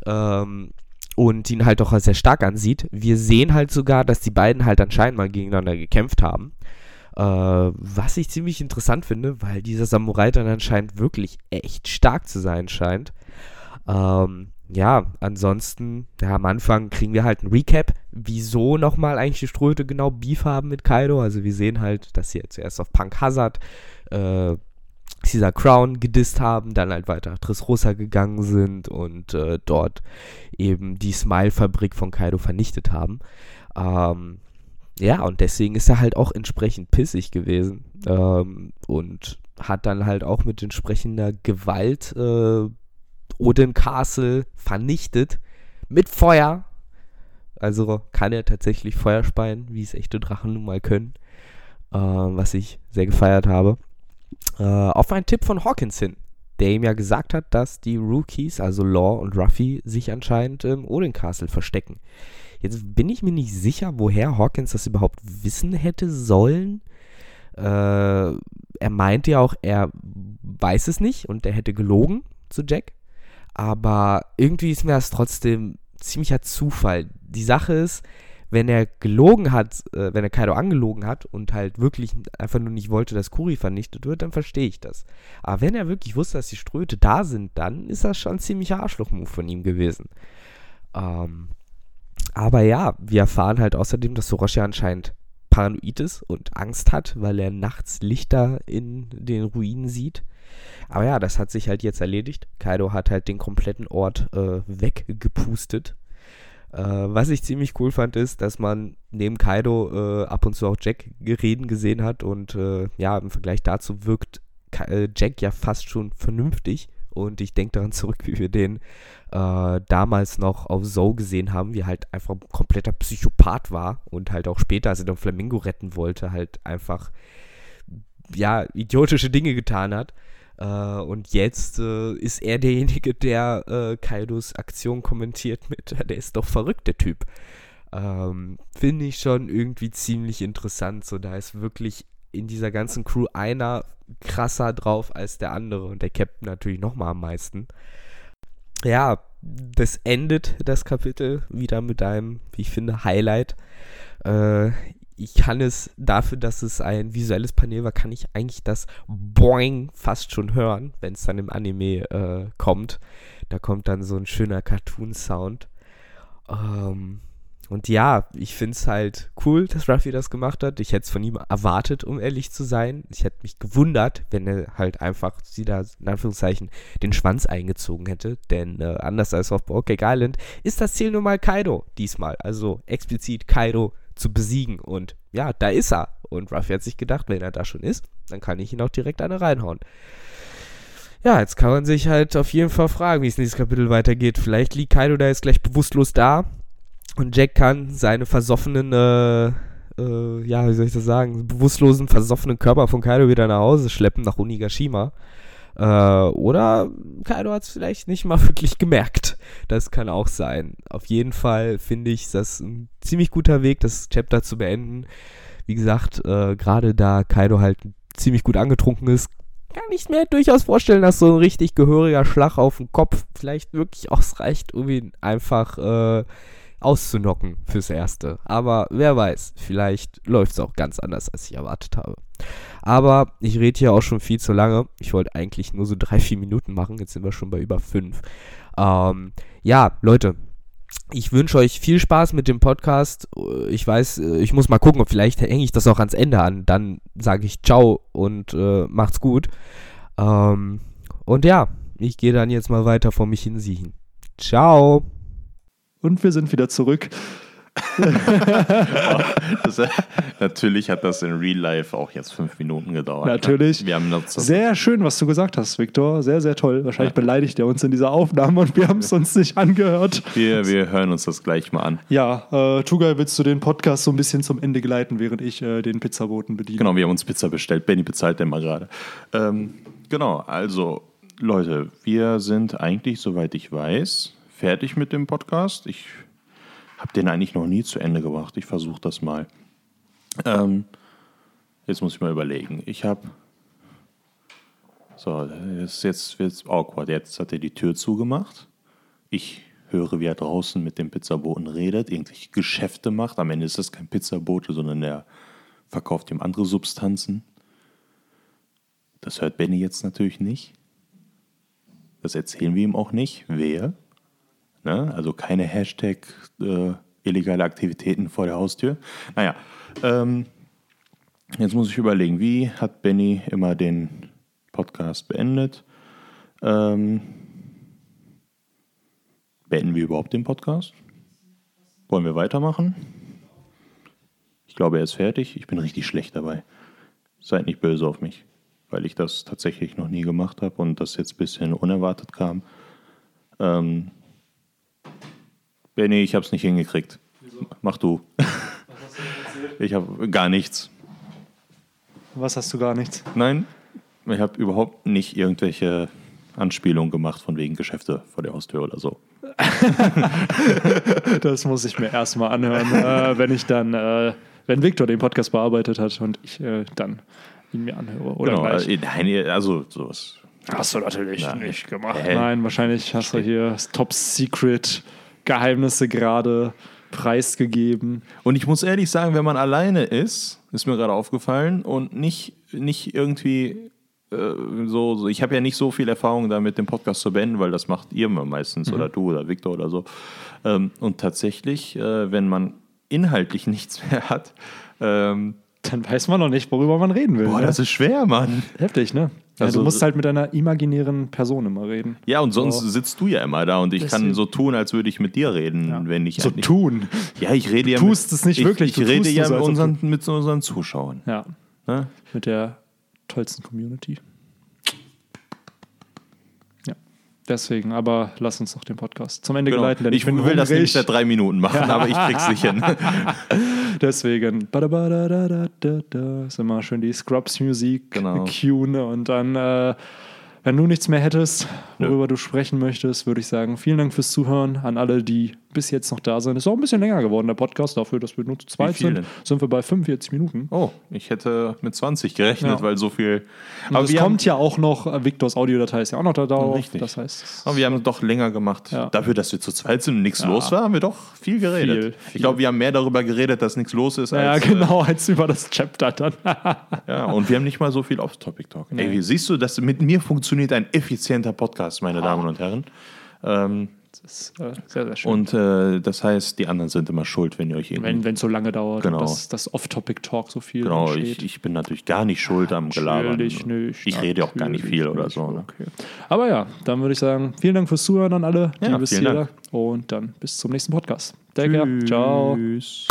Ähm, und ihn halt auch sehr stark ansieht. Wir sehen halt sogar, dass die beiden halt anscheinend mal gegeneinander gekämpft haben. Äh, was ich ziemlich interessant finde, weil dieser Samurai dann anscheinend wirklich echt stark zu sein scheint. Ähm, ja, ansonsten, ja, am Anfang kriegen wir halt ein Recap, wieso nochmal eigentlich die Strohhüte genau Beef haben mit Kaido. Also wir sehen halt, dass sie zuerst auf Punk Hazard äh, Caesar Crown gedisst haben, dann halt weiter nach Dressrosa gegangen sind und äh, dort eben die Smile-Fabrik von Kaido vernichtet haben. Ähm, ja, und deswegen ist er halt auch entsprechend pissig gewesen ähm, und hat dann halt auch mit entsprechender Gewalt äh, Odin Castle vernichtet mit Feuer. Also kann er tatsächlich Feuer speien, wie es echte Drachen nun mal können, äh, was ich sehr gefeiert habe. Äh, auf einen Tipp von Hawkins hin, der ihm ja gesagt hat, dass die Rookies, also Law und Ruffy, sich anscheinend im Odin Castle verstecken. Jetzt bin ich mir nicht sicher, woher Hawkins das überhaupt wissen hätte sollen. Äh, er meinte ja auch, er weiß es nicht und er hätte gelogen zu Jack. Aber irgendwie ist mir das trotzdem ziemlicher Zufall. Die Sache ist, wenn er gelogen hat, äh, wenn er Kaido angelogen hat und halt wirklich einfach nur nicht wollte, dass Kuri vernichtet wird, dann verstehe ich das. Aber wenn er wirklich wusste, dass die Ströte da sind, dann ist das schon ein ziemlicher Arschlochmove von ihm gewesen. Ähm, aber ja, wir erfahren halt außerdem, dass Soroshi anscheinend paranoid ist und Angst hat, weil er nachts Lichter in den Ruinen sieht. Aber ja, das hat sich halt jetzt erledigt. Kaido hat halt den kompletten Ort äh, weggepustet. Äh, was ich ziemlich cool fand, ist, dass man neben Kaido äh, ab und zu auch Jack reden gesehen hat. Und äh, ja, im Vergleich dazu wirkt äh, Jack ja fast schon vernünftig. Und ich denke daran zurück, wie wir den äh, damals noch auf Zoe gesehen haben, wie halt einfach ein kompletter Psychopath war und halt auch später, als er den Flamingo retten wollte, halt einfach ja, idiotische Dinge getan hat. Äh, und jetzt äh, ist er derjenige, der äh, Kaidos Aktion kommentiert mit, [LAUGHS] der ist doch verrückt, der Typ. Ähm, Finde ich schon irgendwie ziemlich interessant. So, da ist wirklich in dieser ganzen Crew einer krasser drauf als der andere und der Captain natürlich nochmal am meisten. Ja, das endet das Kapitel wieder mit einem, wie ich finde, Highlight. Äh, ich kann es dafür, dass es ein visuelles Panel war, kann ich eigentlich das Boing fast schon hören, wenn es dann im Anime äh, kommt. Da kommt dann so ein schöner Cartoon-Sound. Ähm, und ja, ich finde es halt cool, dass Ruffy das gemacht hat. Ich hätte es von ihm erwartet, um ehrlich zu sein. Ich hätte mich gewundert, wenn er halt einfach sie da in Anführungszeichen den Schwanz eingezogen hätte. Denn äh, anders als auf Brokeback Island ist das Ziel nun mal Kaido diesmal. Also explizit Kaido zu besiegen. Und ja, da ist er. Und Ruffy hat sich gedacht, wenn er da schon ist, dann kann ich ihn auch direkt eine reinhauen. Ja, jetzt kann man sich halt auf jeden Fall fragen, wie es nächstes Kapitel weitergeht. Vielleicht liegt Kaido da jetzt gleich bewusstlos da und Jack kann seine versoffenen, äh, äh, ja, wie soll ich das sagen, bewusstlosen, versoffenen Körper von Kaido wieder nach Hause schleppen, nach Unigashima. Äh, oder Kaido hat es vielleicht nicht mal [LAUGHS] wirklich gemerkt. Das kann auch sein. Auf jeden Fall finde ich das ein ziemlich guter Weg, das Chapter zu beenden. Wie gesagt, äh, gerade da Kaido halt ziemlich gut angetrunken ist, kann ich mir durchaus vorstellen, dass so ein richtig gehöriger Schlag auf den Kopf vielleicht wirklich ausreicht, um ihn einfach äh, auszunocken fürs Erste. Aber wer weiß, vielleicht läuft es auch ganz anders, als ich erwartet habe. Aber ich rede hier auch schon viel zu lange. Ich wollte eigentlich nur so drei, vier Minuten machen. Jetzt sind wir schon bei über fünf. Ähm, ja, Leute, ich wünsche euch viel Spaß mit dem Podcast. Ich weiß, ich muss mal gucken, vielleicht hänge ich das auch ans Ende an. Dann sage ich ciao und äh, macht's gut. Ähm, und ja, ich gehe dann jetzt mal weiter vor mich hinsiechen. Ciao. Und wir sind wieder zurück. [LAUGHS] das, natürlich hat das in Real Life auch jetzt fünf Minuten gedauert. Natürlich. Wir haben noch sehr schön, was du gesagt hast, Viktor. Sehr, sehr toll. Wahrscheinlich ja. beleidigt er uns in dieser Aufnahme und wir haben es uns nicht angehört. Wir, wir hören uns das gleich mal an. Ja, äh, Tugai, willst du den Podcast so ein bisschen zum Ende geleiten, während ich äh, den Pizzaboten bediene? Genau, wir haben uns Pizza bestellt. Benny bezahlt den mal gerade. Ähm, genau, also Leute, wir sind eigentlich, soweit ich weiß, fertig mit dem Podcast. Ich habe den eigentlich noch nie zu Ende gebracht. Ich versuche das mal. Ähm, jetzt muss ich mal überlegen. Ich habe. So, jetzt, jetzt wird es awkward. Jetzt hat er die Tür zugemacht. Ich höre, wie er draußen mit dem Pizzaboten redet, irgendwelche Geschäfte macht. Am Ende ist das kein Pizzabote, sondern er verkauft ihm andere Substanzen. Das hört Benny jetzt natürlich nicht. Das erzählen wir ihm auch nicht. Wer? Ne? Also keine Hashtag äh, illegale Aktivitäten vor der Haustür. Naja, ähm, jetzt muss ich überlegen, wie hat Benny immer den Podcast beendet? Ähm, beenden wir überhaupt den Podcast? Wollen wir weitermachen? Ich glaube, er ist fertig. Ich bin richtig schlecht dabei. Seid nicht böse auf mich, weil ich das tatsächlich noch nie gemacht habe und das jetzt ein bisschen unerwartet kam. Ähm, Benny, ich habe es nicht hingekriegt. Wieso? Mach du. Was hast du ich habe gar nichts. Was hast du gar nichts? Nein, ich habe überhaupt nicht irgendwelche Anspielung gemacht von wegen Geschäfte vor der Haustür oder so. [LAUGHS] Das muss ich mir erstmal anhören, äh, wenn ich dann, äh, wenn Victor den Podcast bearbeitet hat und ich äh, dann ihn mir anhöre. Oder Genau, gleich. äh, nein, also sowas. Hast du natürlich Nein. nicht gemacht. Hä? Nein, wahrscheinlich hast du hier Top Secret Geheimnisse gerade preisgegeben. Und ich muss ehrlich sagen, wenn man alleine ist, ist mir gerade aufgefallen und nicht, nicht irgendwie äh, so, so, ich habe ja nicht so viel Erfahrung damit, den Podcast zu beenden, weil das macht ihr meistens oder du oder Victor oder so. Ähm, und tatsächlich, äh, wenn man inhaltlich [LAUGHS] nichts mehr hat, ähm, Dann weiß man noch nicht, worüber man reden will. boah, ne? das ist schwer, Mann. heftig, ne? Ja, Also- du musst halt mit einer imaginären Person immer reden. Ja, und sonst So. sitzt du ja immer da und ich Deswegen. kann so tun, als würde ich mit dir reden, wenn ich so tun. Ja, ich rede ja tust es nicht ich, wirklich, Ich du rede ja es, mit unseren, mit unseren Zuschauern. Ja, Ne? mit der tollsten Community. Ja, deswegen, aber lass uns noch den Podcast zum Ende Genau. geleiten, denn ich, Ich will das nämlich seit drei Minuten machen, [LAUGHS] aber ich krieg's nicht hin. [LAUGHS] Deswegen ist immer schön die Scrubs-Musik Genau. cueen und dann, äh, wenn du nichts mehr hättest, worüber du sprechen möchtest, würde ich sagen, vielen Dank fürs Zuhören an alle, die bis jetzt noch da sind. Ist auch ein bisschen länger geworden, der Podcast, dafür, dass wir nur zu zweit sind, denn? sind wir bei 45 Minuten. Oh, ich hätte mit 20 gerechnet, Ja. weil so viel. Und Aber es kommt haben, ja auch noch, äh, Victors Audiodatei ist ja auch noch da drauf. Richtig. Das heißt, es aber wir haben doch länger gemacht. Ja. Dafür, dass wir zu zweit sind und nichts Ja. los war, haben wir doch viel geredet. Viel, viel. Ich glaube, wir haben mehr darüber geredet, dass nichts los ist. ja, als, genau, [LAUGHS] als über das Chapter dann. Äh, ja, und wir haben nicht mal so viel Off-Topic-Talk. Nee. Ey, wie siehst du, dass mit mir funktioniert ein effizienter Podcast, meine Damen und Herren. Ähm, Das ist äh, sehr, sehr schön. und äh, das heißt, die anderen sind immer schuld, wenn ihr euch irgendwie. wenn es so lange dauert Genau. und das, Off-Topic-Talk so viel Genau, entsteht. ich, ich bin natürlich gar nicht schuld am Gelabern. Natürlich nicht. Ich rede auch gar nicht viel oder so. Ne? Okay. Aber ja, dann würde ich sagen, vielen Dank fürs Zuhören an alle, die Ja, bis hier Dank. und dann bis zum nächsten Podcast. Care. Ciao. Tschüss.